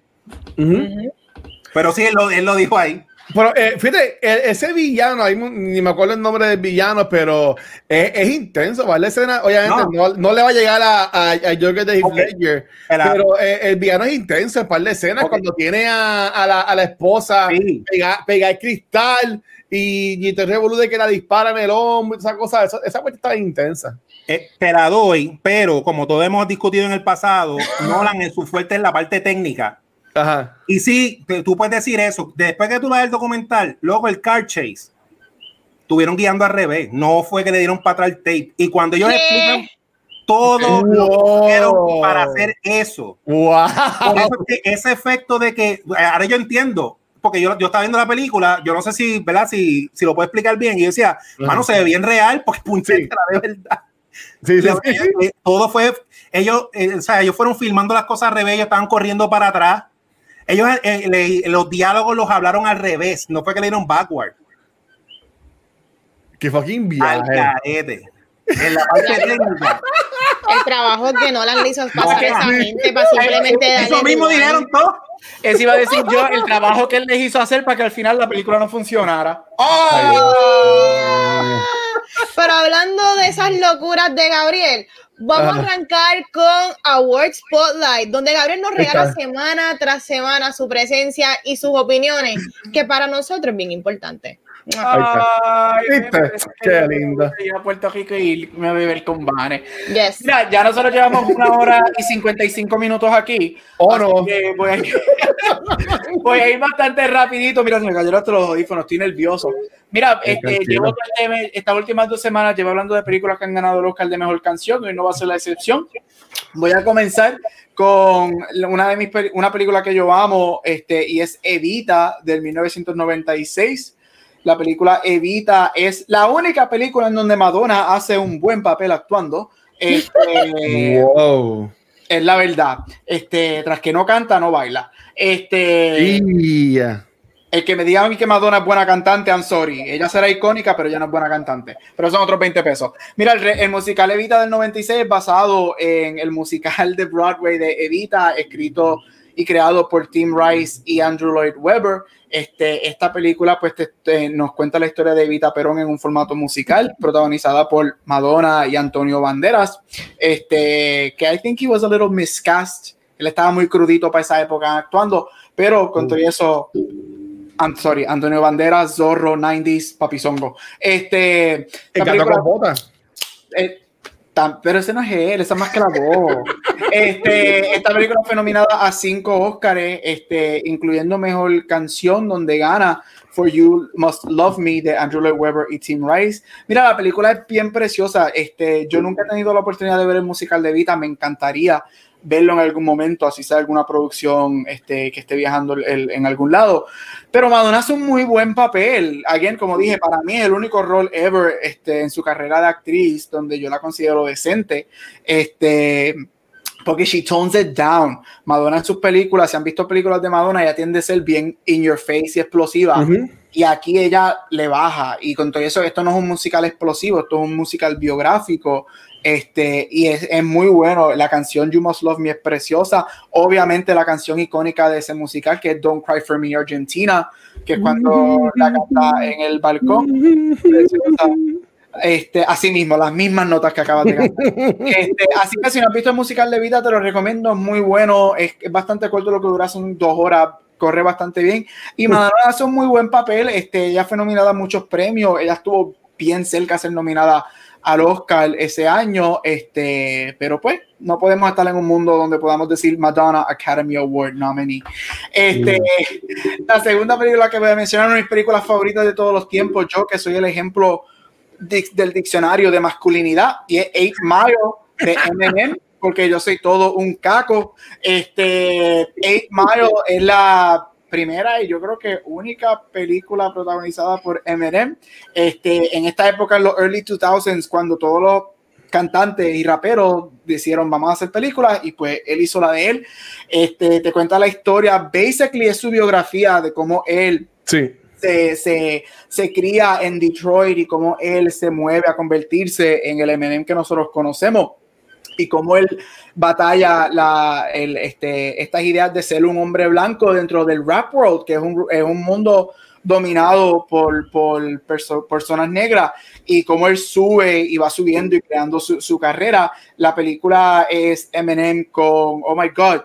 Pero sí, él lo, él lo dijo ahí. Pero eh, fíjate, e- ese villano, ahí ni me acuerdo el nombre del villano, pero es, es intenso, ¿vale? La escena, obviamente, no. No, le va a llegar a, a, a Joker de Heath Ok. Ledger, pero eh, el villano es intenso, en par de escenas, cuando tiene a, a la, a la esposa Sí. pega, pega el cristal y, y te revolú de que la dispara en el hombro, esa cosa, esa, esa parte está intensa. Eh, te la doy, pero como todos hemos discutido en el pasado, Nolan en su fuerte es la parte técnica. Ajá. Y sí, tú puedes decir eso. Después que tú ves el documental, luego el car chase, estuvieron guiando al revés. No fue que le dieron para atrás el tape. Y cuando ellos ¿Qué? explican todo lo que Wow. hicieron para hacer eso. ¡Wow! Por eso es que ese efecto de que, ahora yo entiendo, porque yo, yo estaba viendo la película, yo no sé si, ¿verdad? Si, si lo puedo explicar bien. Y yo decía, mano, se ve bien real, porque puñeta, de verdad. Sí, sí, Lo- sí, sí. eh, todo fue ellos eh, o sea ellos fueron filmando las cosas al revés ellos estaban corriendo para atrás ellos eh, le- los diálogos los hablaron al revés no fue que le dieron backward ¡Qué fucking al viaje! carete en la parte técnica El trabajo que Nolan le hizo pasar No, a esa sí. gente para simplemente darle eso mismo rewind. dijeron todos Eso iba a decir yo, el trabajo que él les hizo hacer para que al final la película no funcionara. Pero hablando de esas locuras de Gabriel, vamos a arrancar con Award Spotlight, donde Gabriel nos regala semana tras semana su presencia y sus opiniones, que para nosotros es bien importante. Ay, ¿Viste? Qué lindo. Ir a Puerto Rico y me a beber con Vane. Yes. Mira, ya nosotros llevamos una hora y 55 minutos aquí. Oh, no. voy, a ir, voy a ir bastante rapidito. Mira, se me cayeron hasta los audífonos, estoy nervioso. Mira, este, llevo estas últimas dos semanas llevo hablando de películas que han ganado el Oscar de Mejor Canción, y hoy no va a ser la excepción. Voy a comenzar con una de mis una película que yo amo, este, y es Evita del 1996. La película Evita es la única película en donde Madonna hace un buen papel actuando. Este, ¡Wow! es la verdad. Este, tras que no canta, no baila. Este, Yeah. el que me diga a mí que Madonna es buena cantante, I'm sorry. Ella será icónica, pero ella no es buena cantante. Pero son otros 20 pesos. Mira, el, el musical Evita del 96 es basado en el musical de Broadway de Evita, escrito y creado por Tim Rice y Andrew Lloyd Webber. Este, esta película pues te- te- nos cuenta la historia de Evita Perón en un formato musical, protagonizada por Madonna y Antonio Banderas. Este, que I think he was a little miscast. Él estaba muy crudito para esa época actuando, pero con todo eso I'm sorry, Antonio Banderas, Zorro, 90s, Papizongo. Este, El gato película- con botas. eh, tan- pero ese no es él, esa es más que la voz. Este, esta película fue nominada a cinco Óscares, este, incluyendo mejor canción, donde gana For You Must Love Me de Andrew Lloyd Webber y Tim Rice. Mira, la película es bien preciosa. Este, yo nunca he tenido la oportunidad de ver el musical de Vita, me encantaría. Verlo en algún momento, así sea alguna producción este, que esté viajando en algún lado. Pero Madonna hace un muy buen papel. Again, como dije, para mí es el único rol ever este, en su carrera de actriz donde yo la considero decente. Este, porque she tones it down. Madonna en sus películas, si han visto películas de Madonna, ella tiende a ser bien in your face y explosiva. Y aquí ella le baja. Y con todo eso, esto no es un musical explosivo, esto es un musical biográfico. Este, y es, es, muy bueno. La canción You Must Love Me es preciosa. Obviamente, la canción icónica de ese musical, que es Don't Cry for Me Argentina, que es cuando la canta en el balcón. Preciosa. Este, así mismo, las mismas notas que acabas de cantar. Este, así que si no has visto el musical de vida, te lo recomiendo, es muy bueno, es, es bastante corto lo que dura, son dos horas, corre bastante bien. Y Madonna hace un muy buen papel, este, ella fue nominada a muchos premios, ella estuvo bien cerca de ser nominada al Oscar ese año, este, pero pues no podemos estar en un mundo donde podamos decir Madonna Academy Award nominee. Este, La segunda película que voy a mencionar, una de mis películas favoritas de todos los tiempos, yo que soy el ejemplo del diccionario de masculinidad y es Eight Mile de Eminem porque yo soy todo un caco. Este Eight Mile es la primera y yo creo que única película protagonizada por Eminem. Este, en esta época, en los early 2000s, cuando todos los cantantes y raperos dijeron vamos a hacer películas y pues él hizo la de él. Este, te cuenta la historia, basically es su biografía de cómo él sí se, se, se, cría en Detroit y cómo él se mueve a convertirse en el Eminem que nosotros conocemos y cómo él batalla la, el, este, estas ideas de ser un hombre blanco dentro del rap world, que es un, es un mundo dominado por, por personas negras y cómo él sube y va subiendo y creando su, su carrera. La película es Eminem con, oh my God,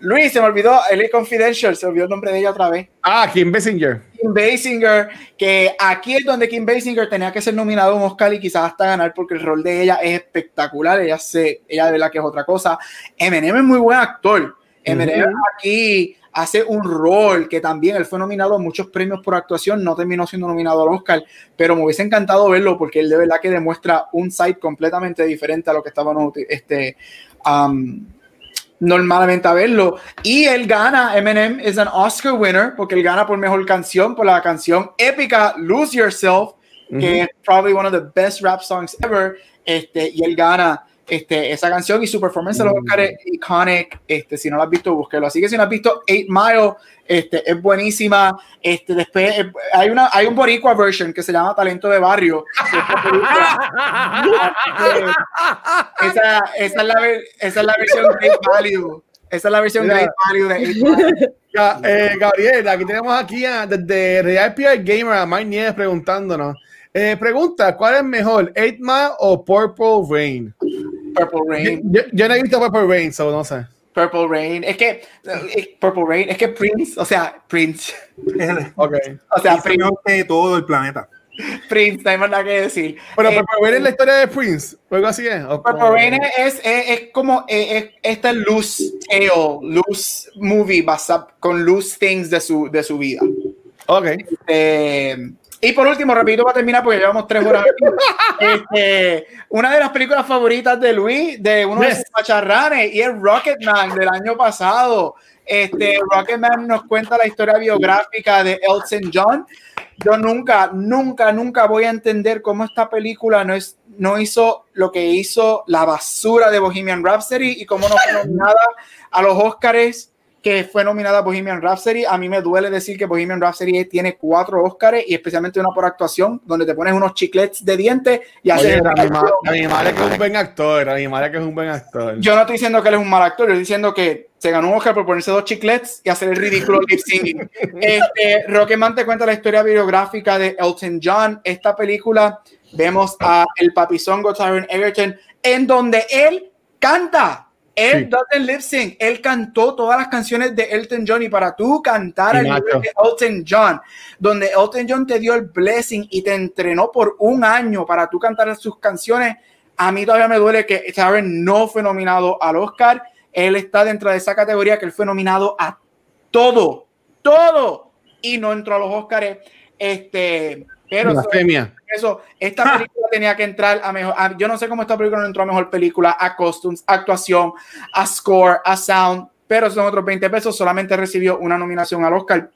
Luis, se me olvidó, el Confidential, se olvidó el nombre de ella otra vez. Ah, Kim Basinger. Kim Basinger, que aquí es donde Kim Basinger tenía que ser nominado a un Oscar y quizás hasta ganar porque el rol de ella es espectacular, ella, se, ella de verdad que es otra cosa. Eminem es muy buen actor. Eminem aquí hace un rol que también él fue nominado a muchos premios por actuación, no terminó siendo nominado al Oscar, pero me hubiese encantado verlo porque él de verdad que demuestra un side completamente diferente a lo que estábamos este, um, normalmente a verlo. Y él gana, Eminem es un Oscar winner, porque él gana por mejor canción, por la canción épica Lose Yourself, que es probably one of the best rap songs ever. Este, y él gana este, esa canción y su performance de los Oscar es iconic. Este, si no lo has visto, búsquelo. Así que si no has visto Eight Mile, este, es buenísima. Este, después eh, hay, una, hay un boricua version que se llama Talento de Barrio. esa, esa, es la, esa es la versión Great Value. Esa es la versión Great Value de Eight Mile. Eh, Gabriel, aquí tenemos aquí a, desde Real PR Gamer a Mike Nieves preguntándonos. Eh, pregunta, ¿cuál es mejor, 8 Mile o Purple Rain? Purple Rain. Yo, yo, no he visto Purple Rain, so no sé. Purple Rain. Es que Purple Rain, es que Prince, o sea, Prince. ok. O sea, Prince de todo el planeta. Prince, no hay más nada que decir. Pero eh, Purple Rain es la historia de Prince, o algo así es. Purple Rain es, es, es como es, esta loose tale, loose movie basado con loose things de su, de su vida. Ok. Este, y por último, repito para terminar, porque llevamos tres horas. este, una de las películas favoritas de Luis, de uno de sus macharranes, y es Rocketman del año pasado. Este, Rocketman nos cuenta la historia biográfica de Elton John. Yo nunca, nunca, nunca voy a entender cómo esta película no, es, no hizo lo que hizo la basura de Bohemian Rhapsody y cómo no fue nominada a los Oscars que fue nominada a Bohemian Rhapsody. A mí me duele decir que Bohemian Rhapsody tiene cuatro Oscars y especialmente una por actuación, donde te pones unos chiclets de dientes y haces. A mi madre que es un buen actor, a mi madre que es un buen actor. Yo no estoy diciendo que él es un mal actor, yo estoy diciendo que se ganó un Oscar por ponerse dos chiclets y hacer el ridículo lip singing. Este, Rocketman te cuenta la historia biográfica de Elton John. Esta película vemos a el papizongo Tyron Egerton, en donde él canta él sí. lip sync, él cantó todas las canciones de Elton John y para tú cantar el nivel de Elton John, donde Elton John te dio el blessing y te entrenó por un año para tú cantar sus canciones, a mí todavía me duele que Sharon no fue nominado al Oscar, él está dentro de esa categoría que él fue nominado a todo, todo, y no entró a los Oscars, este, pero eso, esta película tenía que entrar a mejor. a- yo no sé cómo esta película no entró a mejor película, a costumes, a actuación, a score, a sound, pero son otros 20 pesos. Solamente recibió una nominación al Oscar,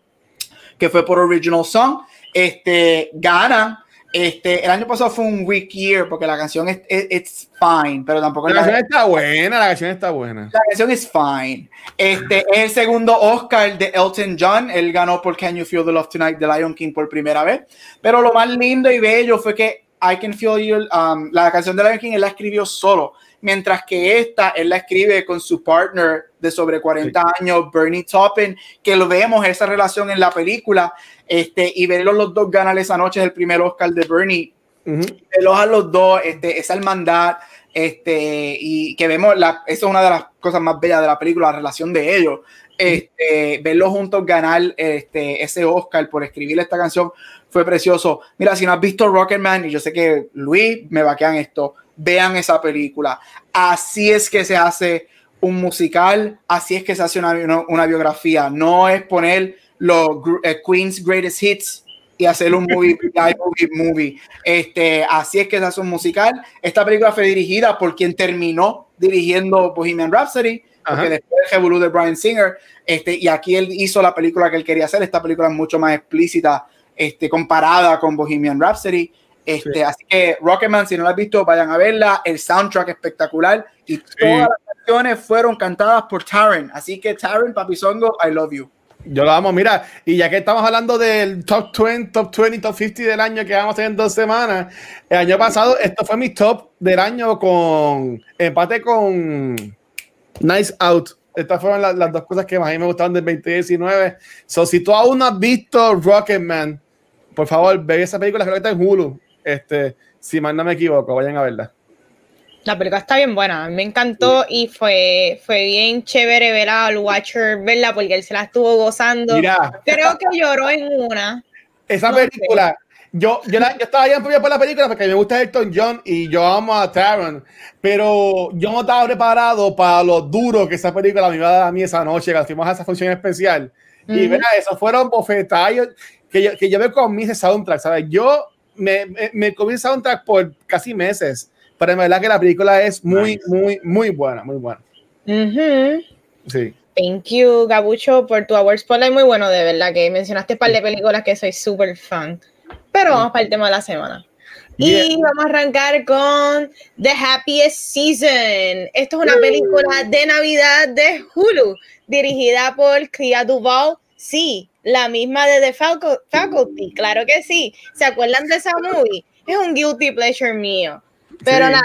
que fue por Original Song. Este gana. Este, el año pasado fue un weak year porque la canción es es- it's fine, pero tampoco La la- canción está buena, la canción está buena. la canción es fine. Este es el segundo Oscar de Elton John. Él ganó por Can You Feel the Love Tonight de Lion King por primera vez. Pero lo más lindo y bello fue que I Can Feel You, um, la canción de Lion King, él la escribió solo. Mientras que esta, él la escribe con su partner de sobre 40 años, Bernie Taupin, que lo vemos esa relación en la película. Este, y verlos los dos ganar esa noche es el primer Oscar de Bernie Ujú. verlos a los dos, este, esa hermandad, este, y que vemos, la, eso es una de las cosas más bellas de la película, la relación de ellos, este, verlos juntos ganar este, ese Oscar por escribir esta canción fue precioso. Mira, si no has visto Rocketman, y yo sé que Luis me vaquean esto, vean esa película. Así es que se hace un musical, así es que se hace una, una, una biografía, no es poner los eh, Queen's Greatest Hits y hacer un movie, movie, movie. Este, así es que se hace un musical. Esta película fue dirigida por quien terminó dirigiendo Bohemian Rhapsody, porque después revolú de Brian Singer, este, y aquí él hizo la película que él quería hacer. Esta película es mucho más explícita, este, comparada con Bohemian Rhapsody. Este, Sí. Así que Rocketman, si no la has visto, vayan a verla. El soundtrack espectacular y todas las canciones fueron cantadas por Taron. Así que Taron, Papizongo, I love you. Yo lo amo, mira, y ya que estamos hablando del top 20, top 20, top 50 del año que vamos a hacer en dos semanas, el año pasado esto fue mi top del año con empate con Nice Out. Estas fueron la- las dos cosas que más a mí me gustaron del 2019. So, si tú aún no has visto Rocketman, por favor, ve esa película, creo que está en Hulu. Este, si mal no me equivoco, vayan a verla. La película está bien buena, me encantó y fue, fue bien chévere ver al Watcher verla porque él se la estuvo gozando. Mira, Creo que lloró en una. Esa No sé. película, yo, yo, la- yo estaba bien por por la película porque me gusta Elton John y yo amo a Taron, pero yo no estaba preparado para lo duro que esa película me iba a dar a mí esa noche, que fuimos a esa función especial. Y verá, eso fueron bofetadas que yo, que yo me comí ese soundtrack, ¿sabes? Yo me, me, me comí ese soundtrack por casi meses, pero en verdad que la película es muy, muy, muy buena, muy buena. Ujú. Sí. Thank you, Gabucho, por tu award spotlight. Muy bueno, de verdad, que mencionaste un par de películas que soy súper fan. Pero vamos para el tema de la semana. Yeah. Y vamos a arrancar con The Happiest Season. Esto es una película de Navidad de Hulu, dirigida por Clea Duvall. Sí, la misma de The Falco- Faculty, claro que sí. ¿Se acuerdan de esa movie? Es un guilty pleasure mío. Pero Sí. nada,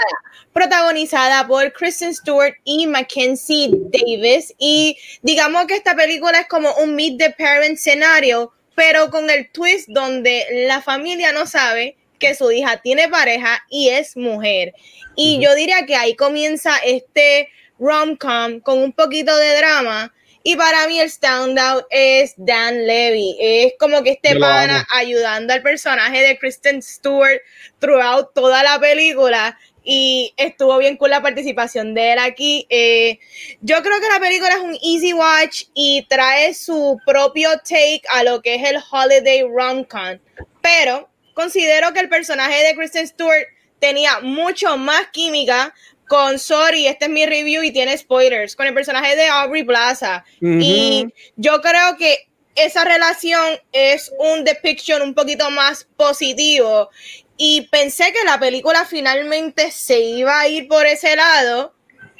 protagonizada por Kristen Stewart y Mackenzie Davis. Y digamos que esta película es como un Meet the Parents escenario, pero con el twist donde la familia no sabe que su hija tiene pareja y es mujer. Y yo diría que ahí comienza este rom-com con un poquito de drama. Y para mí el standout es Dan Levy. Es como que este pana ayudando al personaje de Kristen Stewart throughout toda la película. Y estuvo bien con la participación de él aquí. Eh, yo creo que la película es un easy watch y trae su propio take a lo que es el holiday rom-com. Pero considero que el personaje de Kristen Stewart tenía mucho más química con Sorry, este es mi review y tiene spoilers, con el personaje de Aubrey Plaza. Y yo creo que esa relación es un depiction un poquito más positivo. Y pensé que la película finalmente se iba a ir por ese lado,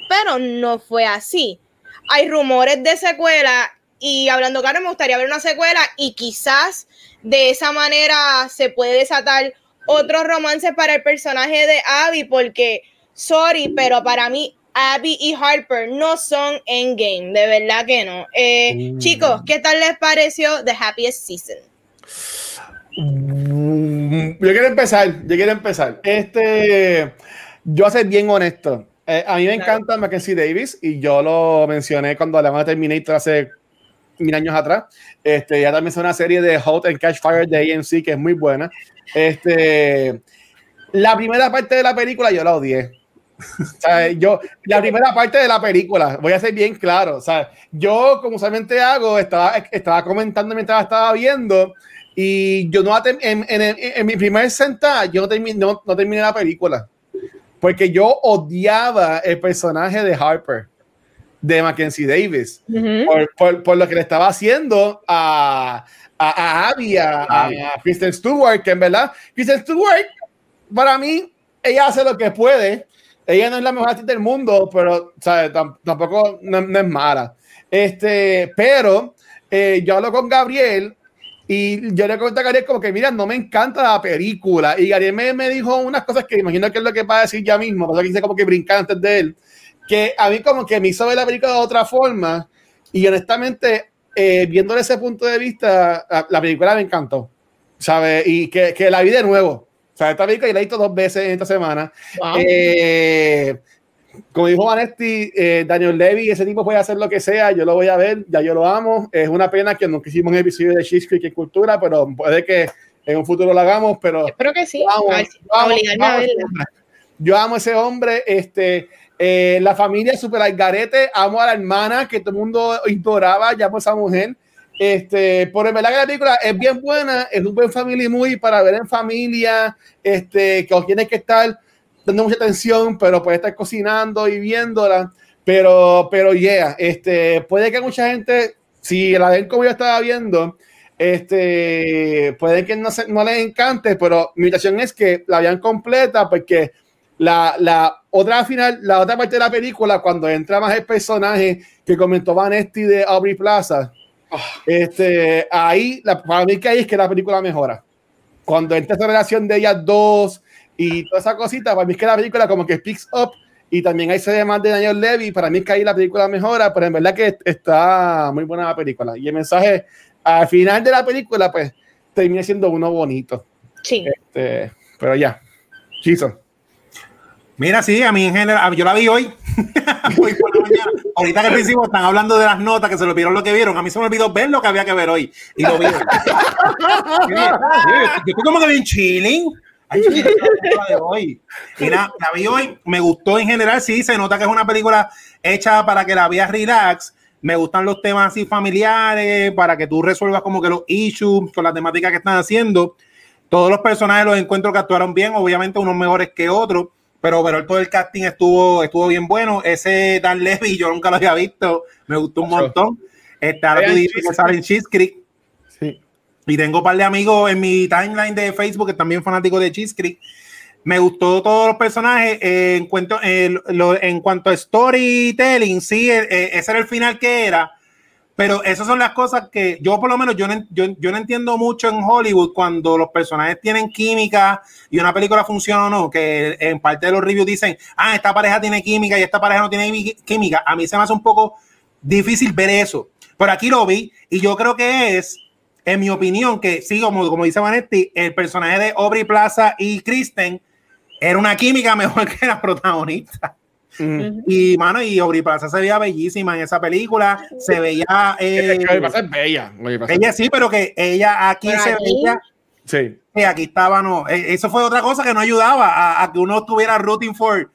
pero no fue así. Hay rumores de secuela y hablando claro, me gustaría ver una secuela y quizás de esa manera se puede desatar otros romances para el personaje de Abby, porque, sorry, pero para mí Abby y Harper no son endgame, de verdad que no. Eh, Mm. Chicos, ¿qué tal les pareció The Happiest Season? Mm, Yo quiero empezar, yo quiero empezar. Este, yo a ser bien honesto. eh, a mí me Claro. encanta Mackenzie Davis y yo lo mencioné cuando hablamos de Terminator hace mil años atrás. Este, ya también es una serie de Hot and Catch Fire de AMC que es muy buena. Este, la primera parte de la película yo la odié. O sea, yo, la primera parte de la película, voy a ser bien claro. O sea, yo, como usualmente hago, estaba, estaba comentando mientras estaba viendo. Y yo no en, en, en, mi primer sentada, yo no terminé, no, no terminé la película. Porque yo odiaba el personaje de Harper, de Mackenzie Davis, por, por, por, lo que le estaba haciendo a, a, a Abby, a, a, Kristen Stewart, que en verdad, Kristen Stewart, para mí, ella hace lo que puede. Ella no es la mejor actriz del mundo, pero ¿sabes? tampoco no, es mala. Este, pero eh, yo hablo con Gabriel y yo le comenté a Gabriel como que, mira, no me encanta la película. Y Gabriel me, me dijo unas cosas que imagino que es lo que va a decir ya mismo, eso quise como que brincar antes de él, que a mí como que me hizo ver la película de otra forma y honestamente, eh, viendo ese punto de vista, la, película me encantó, ¿sabes? Y que, que, la vi de nuevo. Sea, esta película la he visto dos veces en esta semana. Eh, como dijo Vanesti, eh, Daniel Levy, ese tipo puede hacer lo que sea, yo lo voy a ver, ya yo lo amo. Es una pena que no hicimos un episodio de Cheese Creek en cultura, pero puede que en un futuro lo hagamos, pero... Espero que sí. yo amo ese hombre, este... Eh, la familia super algarete, amo a la hermana que todo el mundo imploraba, llamo a esa mujer. Este, por el verdad que la película es bien buena, es un buen family movie para ver en familia, este, que os tiene que estar dando mucha atención, pero puede estar cocinando y viéndola. Pero, pero yeah, este, puede que mucha gente, si la ven como yo estaba viendo, este, puede que no, se, no les encante, pero mi invitación es que la vean completa porque la, la, otra final, la otra parte de la película, cuando entra más el personaje que comentó Vanesti de Aubrey Plaza, oh. este, ahí, la, para mí que ahí es que la película mejora. Cuando entra esa relación de ellas dos, y toda esa cosita, para mí es que la película como que picks up y también hay se más de Daniel Levy, para mí es que ahí la película mejora, pero en verdad que está muy buena la película. Y el mensaje al final de la película, pues, termina siendo uno bonito. Sí. Este, pero ya, Chiso. Mira, sí, a mí en general, yo la vi hoy. por mañana. Ahorita que al principio están hablando de las notas, que se lo vieron lo que vieron. A mí se me olvidó ver lo que había que ver hoy. Y lo vi. yo estoy como que bien chilling. Ay, de hoy. Mira, la vi hoy, me gustó en general, sí, se nota que es una película hecha para que la veas relax. Me gustan los temas así familiares, para que tú resuelvas como que los issues con la temática que están haciendo. Todos los personajes los encuentro que actuaron bien, obviamente unos mejores que otros, pero, pero todo el casting estuvo, estuvo bien bueno. Ese Dan Levy, yo nunca lo había visto, me gustó un montón. Está ahora tú dices que sale en Cheese Creek. Y tengo un par de amigos en mi timeline de Facebook que también fanáticos de Cheese Creek. Me gustó todos los personajes. Eh, en, cuanto, eh, en cuanto a storytelling, sí, eh, ese era el final que era. Pero esas son las cosas que yo, por lo menos, yo no, yo, yo no entiendo mucho en Hollywood cuando los personajes tienen química y una película funciona o no. Que en parte de los reviews dicen, ah, esta pareja tiene química y esta pareja no tiene química. A mí se me hace un poco difícil ver eso. Pero aquí lo vi y yo creo que es en mi opinión, que sí, como, como dice Vanetti, el personaje de Aubrey Plaza y Kristen era una química mejor que la protagonista. Y mano, y Aubrey Plaza se veía bellísima en esa película. Se veía. Eh, es bella. Ella sí, pero que ella aquí se veía. Sí. Que aquí estaba, no. E, eso fue otra cosa que no ayudaba a, que uno estuviera rooting for,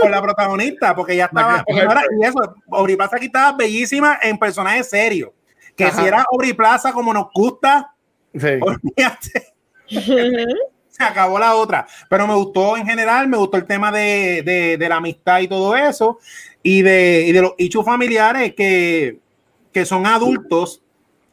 por la protagonista, porque ella estaba. y eso, Aubrey Plaza aquí estaba bellísima en personajes serios que si era Obri Plaza como nos gusta, se acabó la otra. Pero me gustó en general, me gustó el tema de, de, la amistad y todo eso, y de, de los hechos familiares que, que son adultos,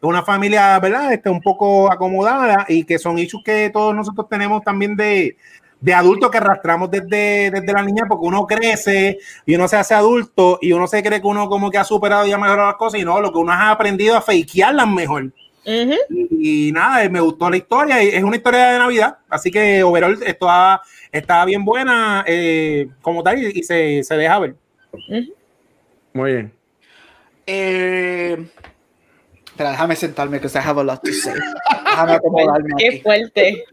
una familia, ¿verdad? Este, un poco acomodada y que son hechos que todos nosotros tenemos también de, de adultos que arrastramos desde, desde la niña porque uno crece y uno se hace adulto y uno se cree que uno como que ha superado y ha mejorado las cosas y no, lo que uno ha aprendido a fakearlas mejor. Y, nada, me gustó la historia, es una historia de Navidad, así que overall está, está bien buena eh, como tal y, se, se, deja ver. Muy bien. Eh, pero déjame sentarme, que I have a lot to say. Déjame acomodarme. Qué fuerte.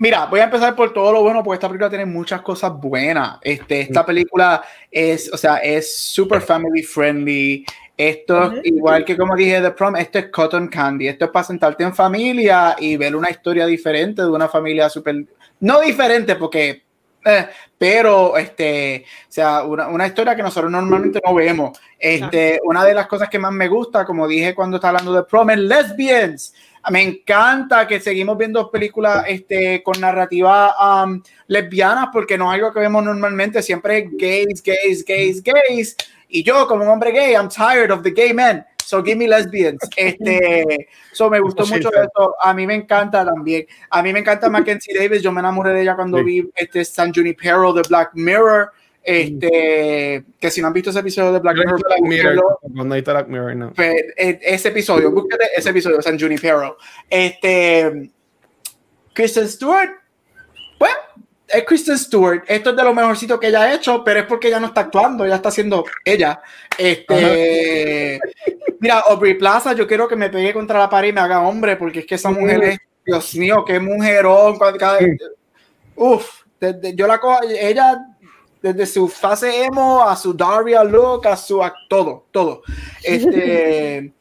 Mira, voy a empezar por todo lo bueno, porque esta película tiene muchas cosas buenas. Este, esta película es, o sea, es super family friendly. Esto, igual que como dije The Prom, esto es cotton candy. Esto es para sentarte en familia y ver una historia diferente de una familia súper. No diferente, porque eh, pero, este, o sea, una, una, historia que nosotros normalmente no vemos. Este, una de las cosas que más me gusta, como dije cuando estaba hablando de prom, es lesbians. Me encanta que seguimos viendo películas este, con narrativa um, lesbianas porque no es algo que vemos normalmente, siempre es gays, gays, gays, gays. Y yo, como un hombre gay, I'm tired of the gay men. So give me lesbians. Este, so me gustó mucho eso. A mí me encanta también. A mí me encanta Mackenzie Davis. Yo me enamoré de ella cuando vi este San Junipero de Black Mirror. Este, que si no han visto ese episodio de Black Mirror, Black Mirror, Black Mirror no. Pues, e, ese episodio, búsquete ese episodio, San Junipero. Este, Kristen Stewart, es Kristen Stewart. Esto es de lo mejorcito que ella ha hecho, pero es porque ella no está actuando, ella está haciendo ella. Este, mira, Aubrey Plaza, yo quiero que me pegue contra la pared y me haga hombre, porque es que esa mujer es, Dios mío, qué mujerón. Uf, yo la cojo, ella desde su fase emo a su Daria look, a su a todo, todo. Este,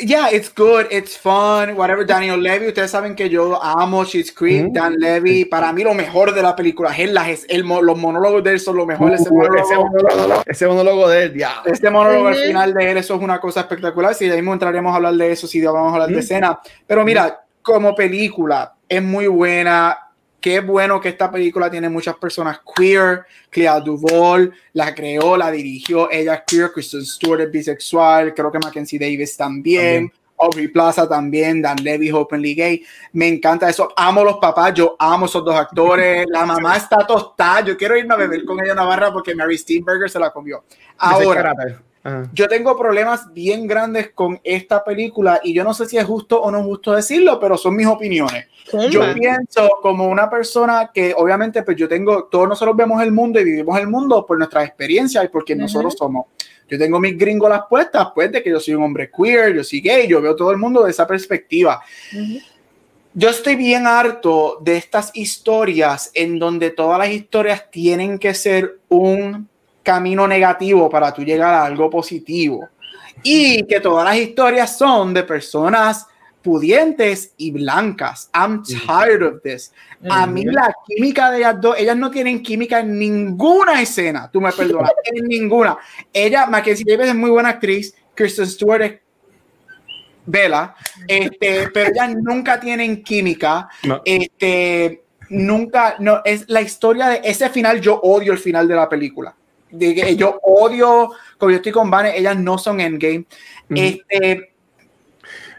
yeah, it's good, it's fun, whatever. Daniel Levy, ustedes saben que yo amo She's Creek, Dan Levy. Para mí lo mejor de la película es, es el, los monólogos de él son lo mejor. ese, monólogo, ese, monólogo, de él, ya. Este monólogo al final de él, eso es una cosa espectacular. Si de ahí entraremos a hablar de eso, si vamos a hablar de escena. Pero mira, como película, es muy buena qué bueno que esta película tiene muchas personas queer. Clea Duvall la creó, la dirigió. Ella es queer. Kristen Stewart es bisexual. Creo que Mackenzie Davis también. Aubrey Plaza también. Dan Levy, openly gay. Me encanta eso. Amo los papás. Yo amo esos dos actores. La mamá está tostada. Yo quiero irme a beber con ella en barra porque Mary Steenburgen se la comió. Ahora. Yo tengo problemas bien grandes con esta película y yo no sé si es justo o no justo decirlo, pero son mis opiniones. Yo pienso como una persona que obviamente pues yo tengo, todos nosotros vemos el mundo y vivimos el mundo por nuestras experiencias y porque nosotros somos. Yo tengo mis gringolas puestas, pues de que yo soy un hombre queer, yo soy gay, yo veo todo el mundo de esa perspectiva. Yo estoy bien harto de estas historias en donde todas las historias tienen que ser un camino negativo para tú llegar a algo positivo. Y que todas las historias son de personas pudientes y blancas. I'm tired of this. A mí la química de ellas dos, ellas no tienen química en ninguna escena, tú me perdonas, en ninguna. Ella, Mackenzie Davis es muy buena actriz, Kristen Stewart es Bella, este, pero ellas nunca tienen química. Este, nunca, no, es la historia de ese final, yo odio el final de la película de que yo odio, como yo estoy con Vane, ellas no son Endgame. Este,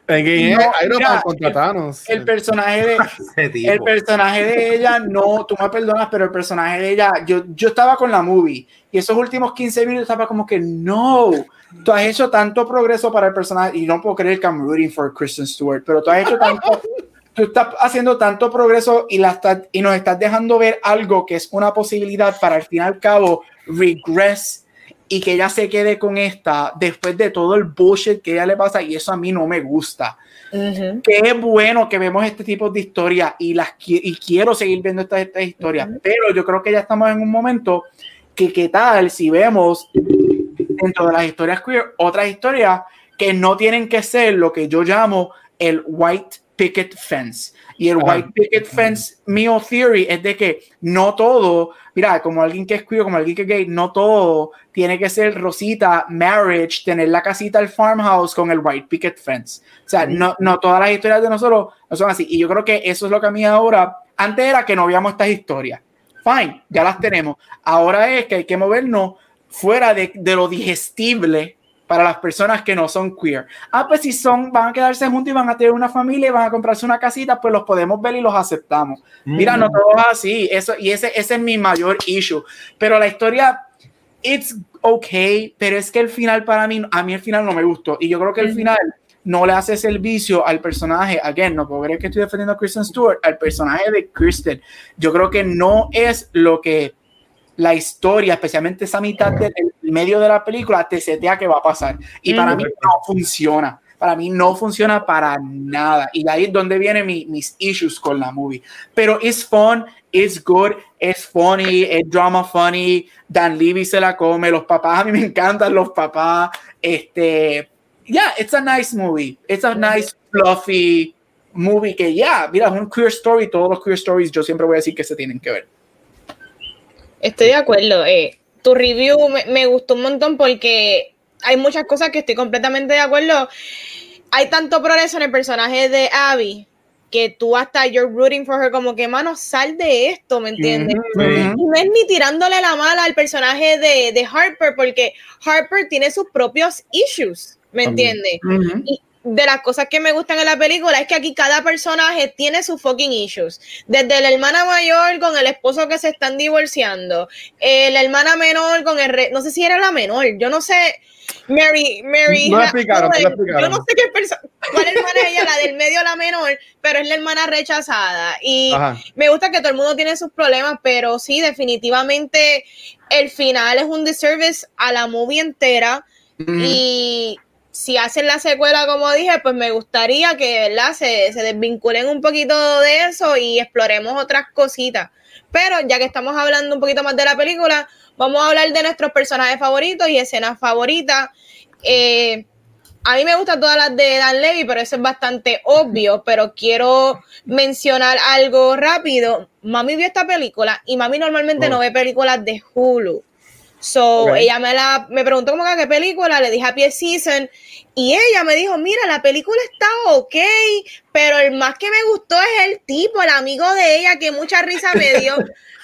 Endgame no, El, personaje de el personaje de ella, no, tú me perdonas, pero el personaje de ella, yo, yo estaba con la movie y esos últimos 15 minutos estaba como que no, tú has hecho tanto progreso para el personaje y no puedo creer que I'm rooting for Kristen Stewart, pero tú has hecho tanto tú estás haciendo tanto progreso y, la y nos estás dejando ver algo que es una posibilidad para al fin y al cabo regress y que ella se quede con esta después de todo el bullshit que ella le pasa y eso a mí no me gusta. Qué bueno que vemos este tipo de historias y las y quiero seguir viendo estas, estas historias, pero yo creo que ya estamos en un momento que qué tal si vemos dentro de las historias queer otras historias que no tienen que ser lo que yo llamo el white picket fence. Y el white picket fence, mío theory, es de que no todo, mira, como alguien que es queer, como alguien que es gay, no todo tiene que ser rosita, marriage, tener la casita, el farmhouse con el white picket fence. O sea, no, no todas las historias de nosotros no son así. Y yo creo que eso es lo que a mí ahora, antes era que no veíamos estas historias. Fine, ya las tenemos. Ahora es que hay que movernos fuera de, de lo digestible para las personas que no son queer. Ah, pues si son, van a quedarse juntos y van a tener una familia y van a comprarse una casita, pues los podemos ver y los aceptamos. Mira, no mm. todo es así, eso, y ese, ese es mi mayor issue. Pero la historia, it's okay, pero es que el final para mí, a mí el final no me gustó. Y yo creo que el final no le hace servicio al personaje, again, no puedo creer que estoy defendiendo a Kristen Stewart, al personaje de Kristen. Yo creo que no es lo que la historia, especialmente esa mitad del medio de la película, te setea que va a pasar. Y para mí no funciona. Para mí no funciona para nada. Y ahí es donde vienen mis issues con la movie. Pero es fun, es good, es funny, es drama funny. Dan Levy se la come. Los papás, a mí me encantan los papás. Este, yeah, it's a nice movie. It's a nice, fluffy movie que, ya, yeah, mira, es un queer story. Todos los queer stories yo siempre voy a decir que se tienen que ver. Estoy de acuerdo. Eh, tu review me, gustó un montón porque hay muchas cosas que estoy completamente de acuerdo. hay tanto progreso en el personaje de Abby que tú hasta you're rooting for her como que mano sal de esto me entiendes Y ujú. no es ni tirándole la mala al personaje de, de Harper porque Harper tiene sus propios issues me entiendes y de las cosas que me gustan en la película es que aquí cada personaje tiene sus fucking issues. Desde la hermana mayor con el esposo que se están divorciando, eh, la hermana menor con el... re- no sé si era la menor, yo no sé. Mary, Mary... No explicaron, no yo no sé qué persona... ¿Cuál hermana es ella? La del medio, la menor, pero es la hermana rechazada. Y Ajá. me gusta que todo el mundo tiene sus problemas, pero sí, definitivamente el final es un disservice a la movie entera. Y si hacen la secuela, como dije, pues me gustaría que ¿verdad? Se, se desvinculen un poquito de eso y exploremos otras cositas. Pero ya que estamos hablando un poquito más de la película, vamos a hablar de nuestros personajes favoritos y escenas favoritas. Eh, a mí me gustan todas las de Dan Levy, pero eso es bastante obvio. Pero quiero mencionar algo rápido. Mami vio esta película y mami normalmente Oh. no ve películas de Hulu. So, ella me la me preguntó como que qué película, le dije Happy Season y ella me dijo, "Mira, la película está ok, pero el más que me gustó es el tipo, el amigo de ella que mucha risa me dio.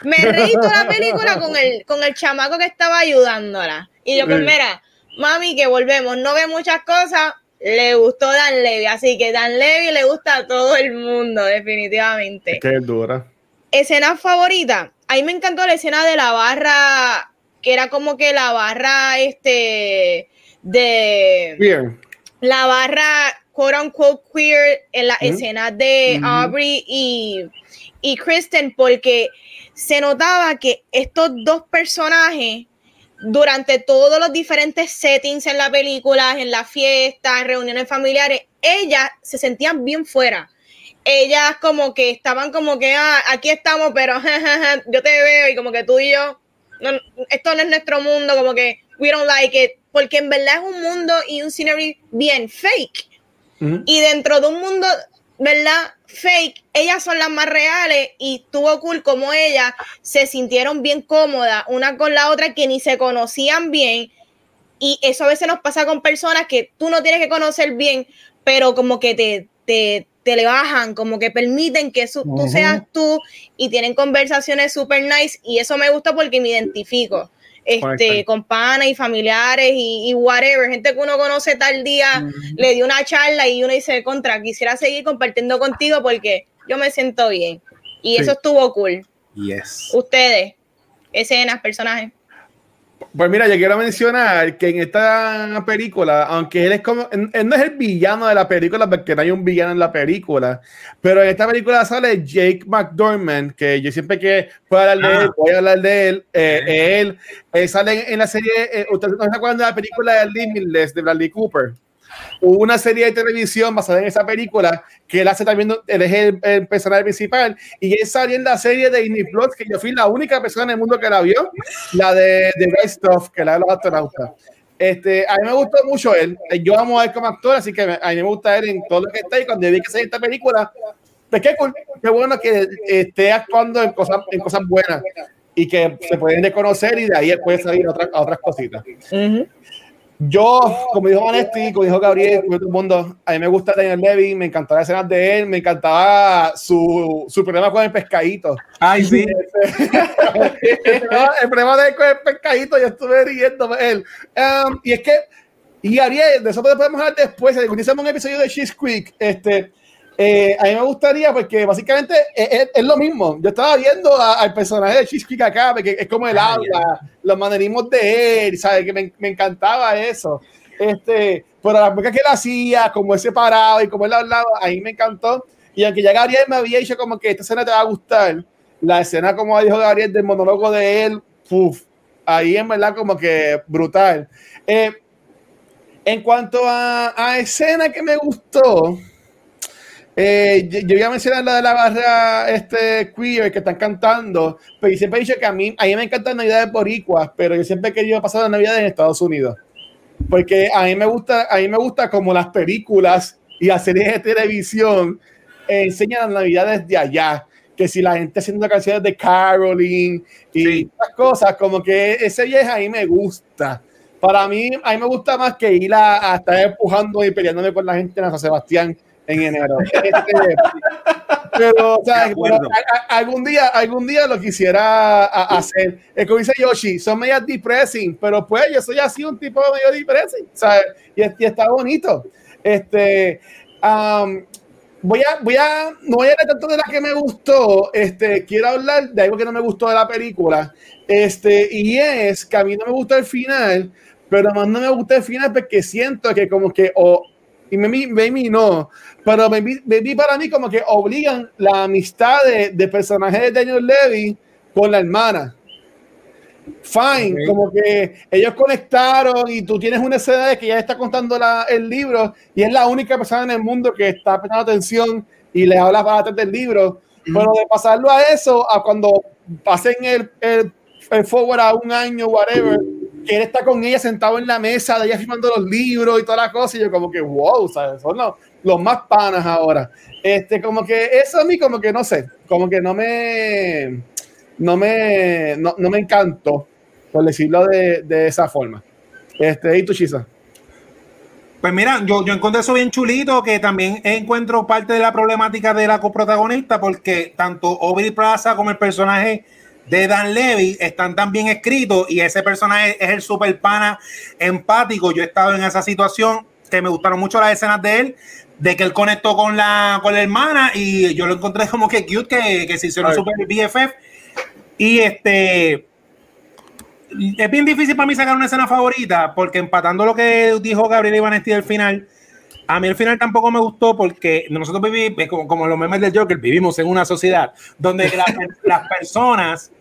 Me reí toda la película con el con el chamaco que estaba ayudándola." Y yo pues mira, mami, que volvemos, no ve muchas cosas, le gustó Dan Levy, así que Dan Levy le gusta a todo el mundo, definitivamente. Es que es dura. Escena favorita. A mí me encantó la escena de la barra, que era como que la barra, este, de Bien. la barra quote unquote queer en la Ujú. escena de. Aubrey y, y Kristen, porque se notaba que estos dos personajes, durante todos los diferentes settings en la película, en las fiestas, en reuniones familiares, ellas se sentían bien fuera. Ellas como que estaban como que, ah, aquí estamos, pero yo te veo y como que tú y yo, no, esto no es nuestro mundo, como que we don't like it, porque en verdad es un mundo y un scenery bien fake. Y dentro de un mundo, ¿verdad? Fake, ellas son las más reales y estuvo cool como ellas se sintieron bien cómodas una con la otra que ni se conocían bien. Y eso a veces nos pasa con personas que tú no tienes que conocer bien, pero como que te, te, te le bajan, como que permiten que su- tú seas tú y tienen conversaciones super nice. Y eso me gusta porque me identifico este, con panas y familiares y, y whatever, gente que uno conoce tal día, le dio una charla y uno dice, contra, quisiera seguir compartiendo contigo porque yo me siento bien. Y Sí. eso estuvo cool. Yes. Ustedes, escenas, personajes. Pues mira, yo quiero mencionar que en esta película, aunque él es como, él él no es el villano de la película, porque no hay un villano en la película, pero en esta película sale Jake McDormand, que yo siempre que puedo hablar de él, Ah. voy a hablar de él. Eh, él eh, sale en, en la serie, eh, ustedes no se acuerdan de la película de Limitless de Bradley Cooper. Hubo una serie de televisión basada en esa película que él hace también, él es el, el personaje principal y él salió en la serie de Disney Plus, que yo fui la única persona en el mundo que la vio, la de The Right Stuff, que la de los astronautas. Este, a mí me gustó mucho él, yo amo a él como actor, así que a mí me gusta él en todo lo que está y cuando vi que salió esta película, pues qué qué bueno que esté actuando en cosas, en cosas buenas y que se pueden reconocer y de ahí puede salir a otras, a otras cositas. Yo, como dijo Vanesti, como dijo Gabriel, como todo el mundo, a mí me gusta Daniel Levy, me encantaba las escenas de él, me encantaba su, su problema con el pescadito. Ay, sí. el, problema, el problema de él con el pescadito, yo estuve riendo él. Um, y es que, y Gabriel, de eso podemos hablar después, cuando hicimos un episodio de She's Creek, este, eh, a mí me gustaría porque básicamente es, es- es lo mismo. Yo estaba viendo a- al personaje de Cheesecake acá, porque es como el Ah, habla, los manerismos de él, ¿sabes? Que me, me encantaba eso. Este, pero la música que él hacía, como él se paraba y como él hablaba, a mí me encantó. Y aunque ya Gabriel me había dicho como que esta escena te va a gustar, la escena, como dijo Gabriel, del monólogo de él, puf, ahí en verdad como que brutal. Eh, en cuanto a, a escena que me gustó, eh, yo, yo iba a mencionar la de la barra este, queer que están cantando, pero yo siempre he dicho que a mí, a mí me encantan Navidades boricuas, pero yo siempre he querido pasar las Navidades en Estados Unidos. Porque a mí me gusta, a mí me gusta como las películas y las series de televisión eh, enseñan las Navidades de allá. Que si la gente haciendo canciones de Caroline y Sí. otras cosas, como que ese viaje a mí me gusta para mí, a mí me gusta más que ir a, estar empujando y peleándome con la gente en San Sebastián en enero. Este, pero, o sea, algún día, algún día lo quisiera hacer. Es como dice Yoshi, son medias depressing, pero pues yo soy así un tipo medio depressing, ¿sabes? Y, y está bonito. Este, voy a, voy a, no voy a hablar tanto de la que me gustó, este, quiero hablar de algo que no me gustó de la película, este, y es que a mí no me gustó el final, pero más no me gusta el final porque siento que como que, o, y maybe, maybe no, pero me vi para mí como que obligan la amistad de, de personaje de Daniel Levy con la hermana. Fine, como que ellos conectaron y tú tienes una escena de que ya está contando la, el libro y es la única persona en el mundo que está prestando atención y le habla para atrás del libro. Pero de pasarlo a eso, a cuando pasen el, el, el forward a un año, whatever, que él está con ella sentado en la mesa, de ella firmando los libros y toda la cosa, y yo como que, wow, ¿sabes? Son los, los más panas ahora. Este, como que eso a mí como que no sé, como que no me no me, no, me encantó, por decirlo de, de esa forma. Este, ¿Y tu chisa? Pues mira, yo, yo encontré eso bien chulito, que también encuentro parte de la problemática de la coprotagonista, porque tanto Aubrey Plaza como el personaje de Dan Levy están tan bien escritos y ese personaje es el super pana empático. Yo he estado en esa situación que me gustaron mucho las escenas de él, de que él conectó con la, con la hermana y yo lo encontré como que cute, que, que se hicieron super BFF y este. Es bien difícil para mí sacar una escena favorita, porque empatando lo que dijo Gabriel Ivanesti al final, a mí el final tampoco me gustó porque nosotros vivimos, como, como los memes del Joker, vivimos en una sociedad donde las personas,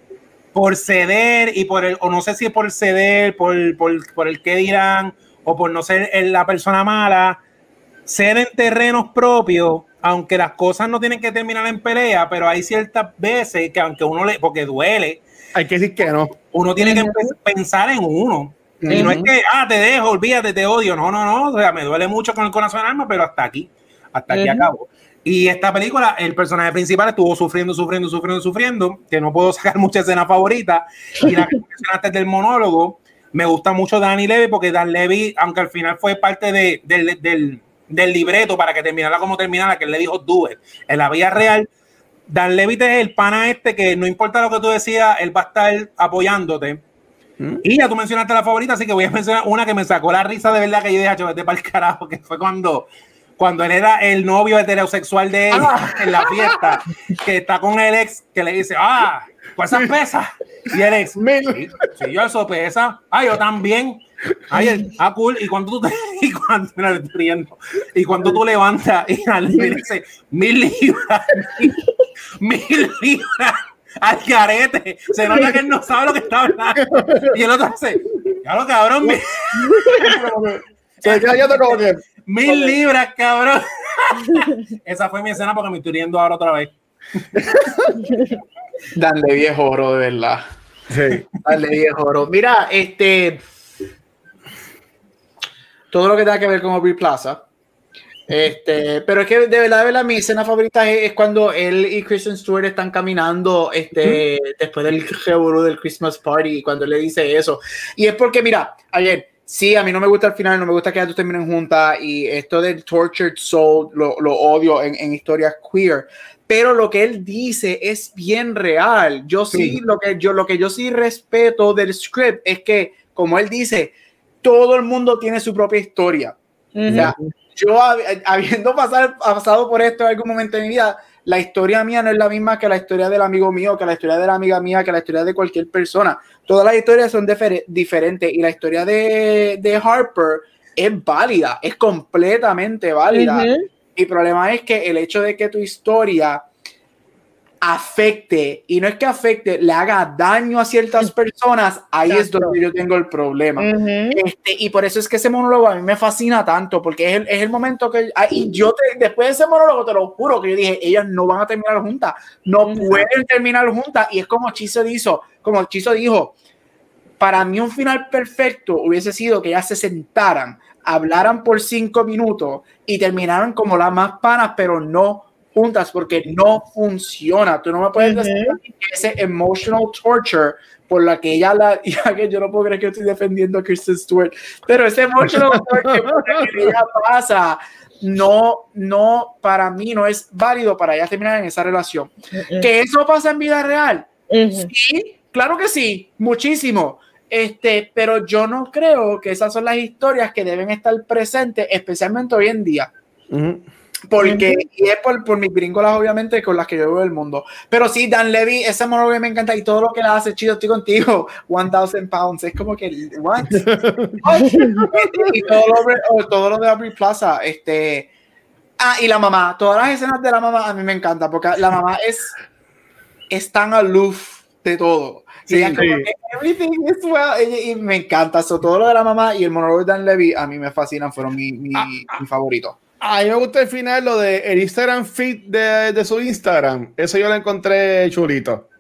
por ceder y por el, o no sé si por ceder, por, por, por el que dirán, o por no ser la persona mala, ceden terrenos propios aunque las cosas no tienen que terminar en pelea, pero hay ciertas veces que aunque uno le, porque duele, hay que decir que no. Uno tiene que pensar en uno. Y no es que, ah, te dejo, olvídate, te odio. No, no, no. O sea, me duele mucho con el corazón en alma, pero hasta aquí. Hasta aquí acabo. Y esta película, el personaje principal estuvo sufriendo, sufriendo, sufriendo, sufriendo, que no puedo sacar mucha escena favorita. Y la que mencionaste del monólogo, me gusta mucho Danny Levy, porque Dan Levy, aunque al final fue parte de, del, del libreto para que terminara como terminara, que él le dijo do En la vida real, Dan Levitt es el pana este que no importa lo que tú decías, él va a estar apoyándote. ¿Mm? Y ya tú mencionaste la favorita, así que voy a mencionar una que me sacó la risa de verdad que yo dije, vete para el carajo, que fue cuando, cuando él era el novio heterosexual de él ah. en la fiesta, que está con el ex, que le dice, ah, ¿cuántas pesa? Y el ex, sí, yo eso pesa, ah, yo también. Ay, ah, cool. Y cuando tú te, y cuando, y cuando tú levantas y al dice mil libras, mil, libras al carete. Se nota que él no sabe lo que está hablando. Y el otro dice, ya lo cabrón. Se queda como que. Mil libras, cabrón. Esa fue mi escena porque me estoy riendo ahora otra vez. Dale viejo oro, de verdad. Sí. Dale viejo oro. Mira, este todo lo que tenga que ver con Aubrey Plaza. Este, pero es que de verdad, de verdad, mi escena favorita es, cuando él y Kristen Stewart están caminando este, después del revolú del Christmas Party, cuando él le dice eso. Y es porque, mira, ayer, sí, a mí no me gusta el final, no me gusta que ellos terminen juntas y esto del tortured soul lo, lo odio en, en, historias queer. Pero lo que él dice es bien real. Yo sí, Lo, que yo, lo que yo sí respeto del script es que, como él dice, todo el mundo tiene su propia historia. Yo habiendo pasado, pasado por esto en algún momento de mi vida, la historia mía no es la misma que la historia del amigo mío, que la historia de la amiga mía, que la historia de cualquier persona. Todas las historias son diferentes y la historia de, de, Harper es válida, es completamente válida. Y el problema es que el hecho de que tu historia afecte, y no es que afecte, le haga daño a ciertas personas, ahí es donde yo tengo el problema. este, y por eso es que ese monólogo a mí me fascina tanto, porque es el, es el momento que, ah, y yo después de ese monólogo, te lo juro, que yo dije, ellas no van a terminar juntas, no pueden terminar juntas, y es como Chizo dijo, como Chizo dijo, para mí un final perfecto hubiese sido que ellas se sentaran, hablaran por cinco minutos y terminaran como las más panas, pero no juntas porque no funciona. Tú no me puedes decir que ese emotional torture por la que ella la, ya que yo no puedo creer que estoy defendiendo a Kristen Stewart, pero ese emotional torture por la que ella pasa, no, no, para mí no es válido para ella terminar en esa relación. Que eso pasa en vida real. Sí, claro que sí, muchísimo. Este, pero yo no creo que esas son las historias que deben estar presentes, especialmente hoy en día. Porque, y es por, por mis gringolas, obviamente, con las que yo veo el mundo. Pero sí, Dan Levy, ese monólogo me encanta y todo lo que le hace chido, estoy contigo. 1000 pounds, es como que, what? y todo lo, todo lo de Aubrey Plaza, este. Ah, y la mamá, todas las escenas de la mamá a mí me encantan, porque la mamá es, es tan aloof de todo. Sí, sí. everything is well. Y, me encanta eso, todo lo de la mamá y el monólogo de Dan Levy a mí me fascinan, fueron mi, mi, ah, mi favorito. A mí me gusta el final, lo de el Instagram feed de, de su Instagram. Eso yo lo encontré chulito.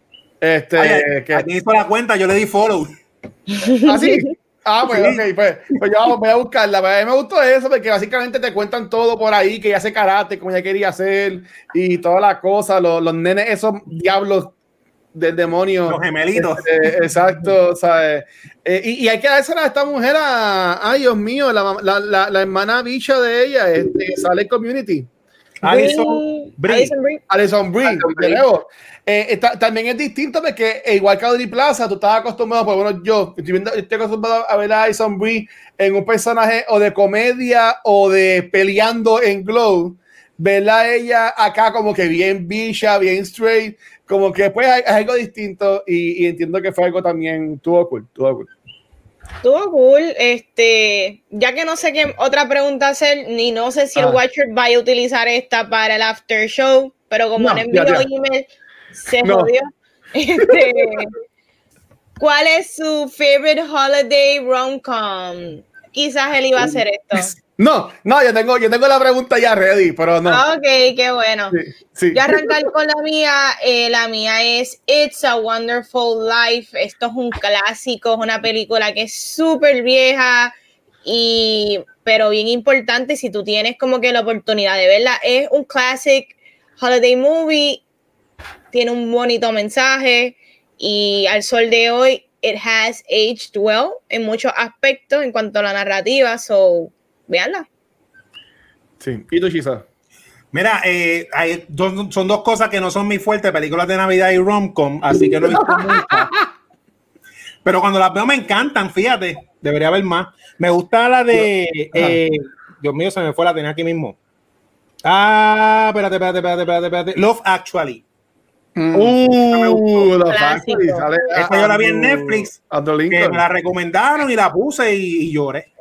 Este, Ay, que... Aquí la cuenta, yo le di follow. ¿Ah, sí? Ah, pues, sí. ok, pues, pues yo voy a buscarla. Pues, a mí me gustó eso porque básicamente te cuentan todo por ahí, que ella hace karate, como ella quería hacer, y todas las cosas, los, los nenes, esos diablos del demonio. Los gemelitos. Este, exacto, ¿sabes? Eh, y, y, hay que dársela a esta mujer a, ay Dios mío, la, la, la, la hermana bicha de ella, este, sale Community. Alison Brie. Alison Brie, eh, también es distinto porque eh, igual que Audrey Plaza, tú estás acostumbrado, pues bueno, yo estoy, viendo, estoy acostumbrado a ver a Alison Brie en un personaje o de comedia o de peleando en Glow, verla ella acá como que bien bicha, bien straight, como que pues hay, hay algo distinto y, y, entiendo que fue algo también, tuvo cool, tuvo cool. Tuvo cool, este, ya que no sé qué otra pregunta hacer, ni no sé si ah. el Watcher va a utilizar esta para el after show, pero como no, en envío email se no. jodió. Este, ¿Cuál es su favorite holiday rom-com? Quizás él iba a hacer esto. No, no, yo tengo, yo tengo la pregunta ya ready, pero no. Ok, qué bueno. Sí, sí. Yo arrancar con la mía. Eh, la mía es It's a Wonderful Life. Esto es un clásico, es una película que es súper vieja y pero bien importante si tú tienes como que la oportunidad de verla. Es un classic holiday movie, tiene un bonito mensaje y al sol de hoy it has aged well en muchos aspectos en cuanto a la narrativa, so Veanla. Sí. ¿Y tú, Chisa? Mira, eh, hay dos, son dos cosas que no son muy fuertes, películas de Navidad y rom-com, así que no he visto muchas. Pero cuando las veo me encantan, fíjate, debería haber más. Me gusta la de, eh, Dios mío, se me fue, la tenía aquí mismo. Ah, espérate, espérate, espérate, espérate, espérate. Love Actually. Mm. Uh. Sale, Esta yo la vi en Netflix. Que me la recomendaron y la puse y, y lloré.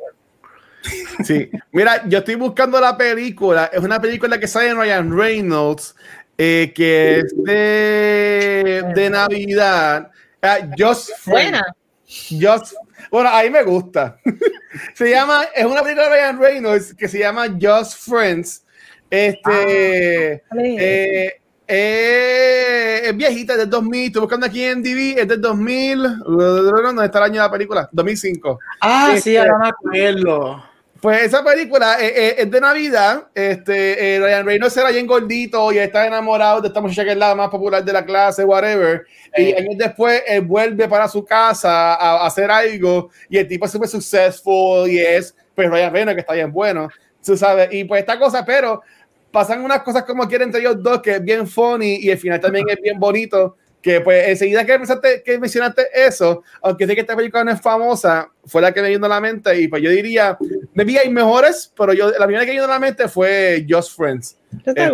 Sí, mira, yo estoy buscando la película. Es una película que sale en Ryan Reynolds, eh, que es de, de Navidad. Uh, Just Buena. Just, bueno, ahí me gusta. se llama, es una película de Ryan Reynolds que se llama Just Friends. Este, ah, eh, eh, es viejita, es del 2000. Estoy buscando aquí en DV, es del 2000. ¿Dónde está el año de la película? 2005. Ah, este, sí, ahora me acuerdo. Pues esa película eh, eh, es de Navidad. Este, eh, Ryan Reynolds era bien gordito y está enamorado de esta muchacha que es la más popular de la clase, whatever. Y años después él vuelve para su casa a, a, hacer algo y el tipo es súper successful y es pues Ryan Reynolds que está bien bueno, tú sabes. Y pues esta cosa, pero pasan unas cosas como quieren entre ellos dos que es bien funny y el final también es bien bonito que pues enseguida que, pensaste, que mencionaste eso, aunque sé que esta película no es famosa, fue la que me vino a la mente y pues yo diría, me vi hay mejores, pero yo la primera que vino a la mente fue Just Friends. Este,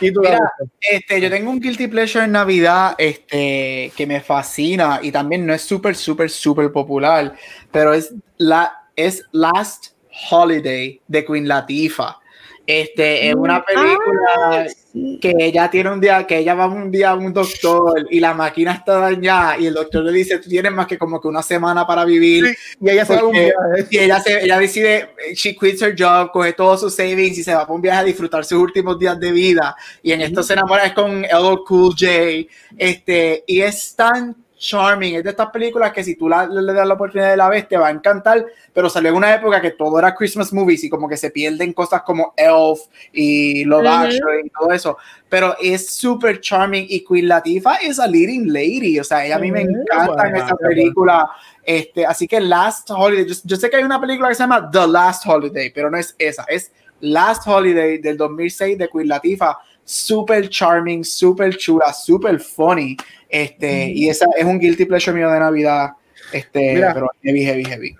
¿Y tú Mira, este, yo tengo un guilty pleasure en Navidad este, que me fascina y también no es súper, súper, súper popular, pero es, la, es Last Holiday de Queen Latifah. Este, es una película ah, sí. que ella tiene un día, que ella va un día a un doctor y la máquina está dañada y el doctor le dice, tú tienes más que como que una semana para vivir. Sí. Y ella se va un viaje. Y ella, se, ella decide, she quits her job, coge todos sus savings y se va para un viaje a disfrutar sus últimos días de vida. Y en esto se enamora es con LL Cool J. Este, y es tan charming. Es de estas películas que si tú la- le, das la oportunidad de la vez te va a encantar, pero salió en una época que todo era Christmas movies y como que se pierden cosas como Elf y Love Ujú. Actually y todo eso. Pero es súper charming y Queen Latifah es a leading lady. O sea, ella a mí me encanta en Bueno, esa bueno. película. Este, así que Last Holiday, yo, yo sé que hay una película que se llama The Last Holiday, pero no es esa, es Last Holiday del 2006 de Queen Latifah, super charming, super chula, super funny, este, y esa es un guilty pleasure mío de Navidad, este, Mira. pero heavy, heavy, heavy.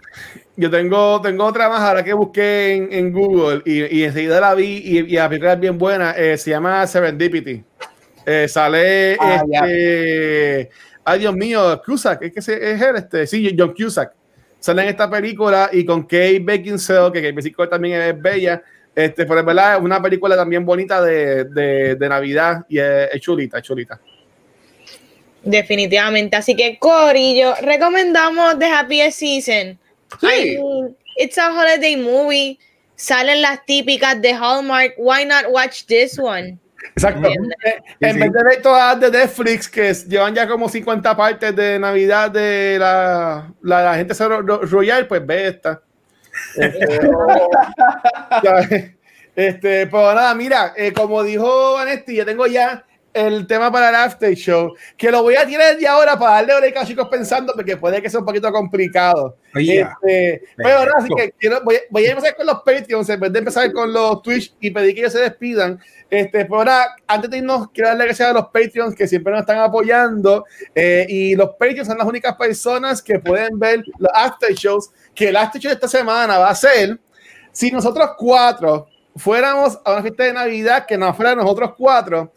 Yo tengo, tengo otra más ahora que busqué en, en Google y, y enseguida la vi y, y la película es bien buena. eh, se llama Serendipity. Eh, sale Ah, este. Ay, Dios mío, Cusack, es que es él, este, sí, John Cusack. Sale en esta película y con Kate Beckinsale, que Kate Beckinsale también es bella. Este, pero es verdad, es una película también bonita de, de, de Navidad y es, es chulita, es chulita. Definitivamente. Así que, Corillo, recomendamos The Happiest Season. Sí. I mean, it's a holiday movie. Salen las típicas de Hallmark. Why not watch this one? Exacto. En Sí, vez de ver todas de Netflix, que llevan ya como 50 partes de Navidad de la, la, la gente Ro- Ro- Royal, pues ve esta. Este, este, pero nada, mira, eh, como dijo Vanetti, yo tengo ya el tema para el after show, que lo voy a tirar de ahora para darle oreja a chicos pensando, porque puede que sea un poquito complicado. Oye, Este, pero ahora sí que quiero, voy, voy a empezar con los Patreons en vez de empezar con los Twitch y pedir que ellos se despidan. Este, pero ahora, antes de irnos, quiero darle gracias a los Patreons que siempre nos están apoyando. eh, y los Patreons son las únicas personas que pueden ver los after shows. Que el after show de esta semana va a ser si nosotros cuatro fuéramos a una fiesta de Navidad que no fuera nosotros cuatro.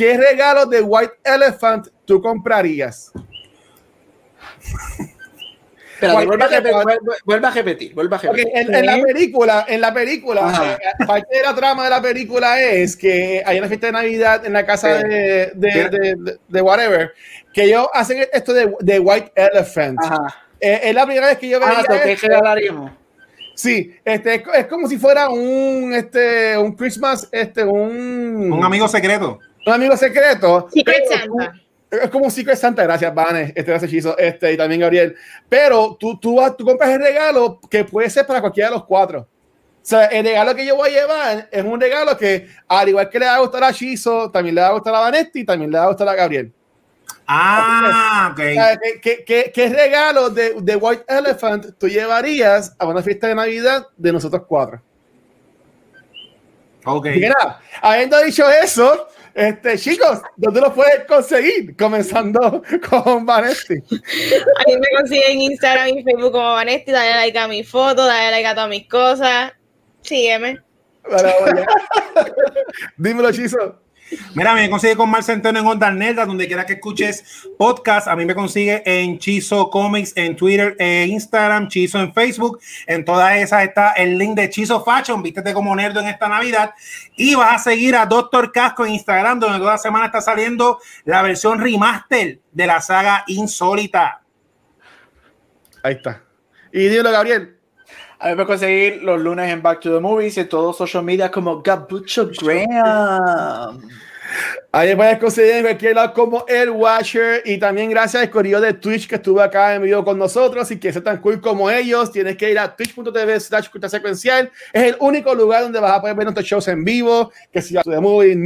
¿Qué regalos de White Elephant tú comprarías? Vuelve a, repetir, vuelve a repetir, a en, en la película, en la película, Ajá. eh, parte de la trama de la película es que hay una fiesta de Navidad en la casa Sí. de, de, Sí. de- de- de whatever, que ellos hacen esto de, de White Elephant. Ajá. Eh, es la primera vez que yo veía Ah, so, ¿qué esto. regalaríamos? Sí, este, es, es como si fuera un, este, un Christmas, este, un, un amigo secreto. Un amigo secreto. Secret Santa. es como un Secret Santa, gracias, Vanes, este gracias, Hechizo, este, y también Gabriel. Pero tú, tú, vas- tú compras el regalo que puede ser para cualquiera de los cuatro. O sea, el regalo que yo voy a llevar es un regalo que, al igual que le va a gustar a Chizo, también le va a gustar a Vanetti y también le va a gustar a Gabriel. Ah, ok. ¿qué, qué, qué- qué regalo de, de White Elephant tú llevarías a una fiesta de Navidad de nosotros cuatro? Ok. Nada, habiendo dicho eso, este, chicos, ¿dónde lo puedes conseguir? Comenzando con Vanetti. A mí me consiguen en Instagram y Facebook como Vanetti. Dale like a mi foto, dale like a todas mis cosas. Sígueme. Bueno, bueno. Dímelo, Chizo. Mira, me consigue con Mar Centeno en Onda Nerda, donde quiera que escuches podcast. A mí me consigue en Chizo Comics, en Twitter, e Instagram, Chizo en Facebook. En todas esas está el link de Chizo Fashion. Vístete como nerdo en esta Navidad. Y vas a seguir a Doctor Casco en Instagram, donde toda semana está saliendo la versión remaster de la saga Insólita. Ahí está. Y dímelo, Gabriel. A mí me conseguir los lunes en Back to the Movies y en todos social media como Gabucho Graham. Ahí puedes conseguir en cualquier lado como el Watcher. Y también gracias al correo de Twitch que estuvo acá en vivo con nosotros. Y que ser tan cool como ellos, tienes que ir a twitch.tv slash secuencial. Es el único lugar donde vas a poder ver nuestros shows en vivo. Que si de movie,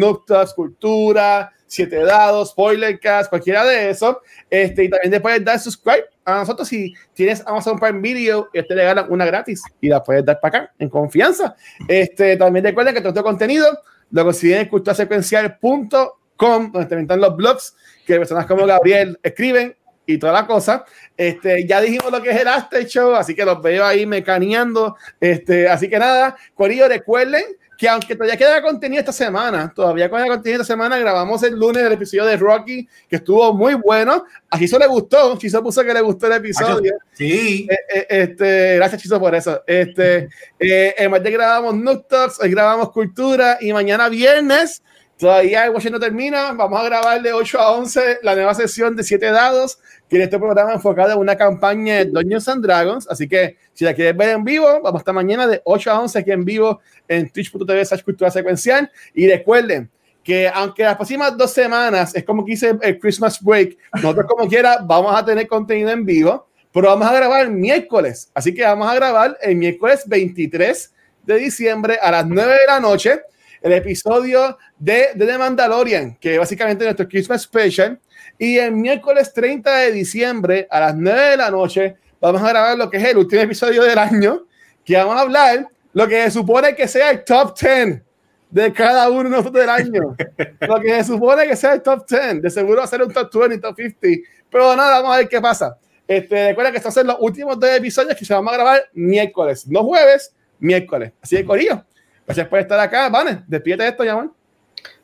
Cultura, Siete Dados, Spoilercast, cualquiera de esos. Este, y también te puedes dar subscribe a nosotros si tienes Amazon Prime Video. Ellos te regalan una gratis y la puedes dar para acá en confianza. Este, también recuerda que todo este contenido lo consiguen en culturasecuencial.com, donde también están los blogs que personas como Gabriel escriben y toda la cosa. Este, ya dijimos lo que es el After Show, así que los veo ahí mecaneando. Este, así que nada, Corillo, recuerden que aunque todavía queda contenido esta semana, todavía queda contenido esta semana, grabamos el lunes el episodio de Rocky, que estuvo muy bueno. A Chizo le gustó, Chizo puso que le gustó el episodio. Sí. Eh, eh, este, gracias, Chizo, por eso. Este, eh, en martes grabamos Noob Talks, hoy grabamos Cultura y mañana viernes, todavía el Watcher no termina, vamos a grabar de 8 a 11 la nueva sesión de 7 dados, que en este programa enfocado en una campaña de Dungeons and Dragons. Así que si la quieres ver en vivo, vamos hasta mañana de 8 a 11 aquí en vivo en twitch.tv slash cultura secuencial. Y recuerden que aunque las próximas dos semanas es como que hice el Christmas break, nosotros como quiera vamos a tener contenido en vivo, pero vamos a grabar miércoles. Así que vamos a grabar el miércoles 23 de diciembre a las 9 de la noche el episodio de, de The Mandalorian, que básicamente es nuestro Christmas Special. Y el miércoles 30 de diciembre a las 9 de la noche vamos a grabar lo que es el último episodio del año, que vamos a hablar lo que se supone que sea el top 10 de cada uno de nosotros del año. lo que se supone que sea el top 10. De seguro va a ser un top 20, top 50. Pero nada, vamos a ver qué pasa. Este, recuerda que estos son los últimos dos episodios que se van a grabar miércoles, no jueves, miércoles. Así que, Corillo, Gracias por estar acá. Vane, despídete de esto, Yaman.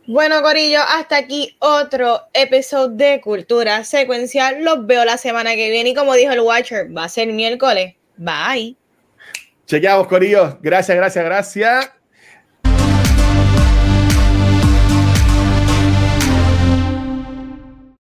Bueno, Corillo, hasta aquí otro episodio de Cultura Secuencial. Los veo la semana que viene y como dijo el Watcher, va a ser miércoles. Bye. Chequeamos, Corillo. Gracias, gracias, gracias.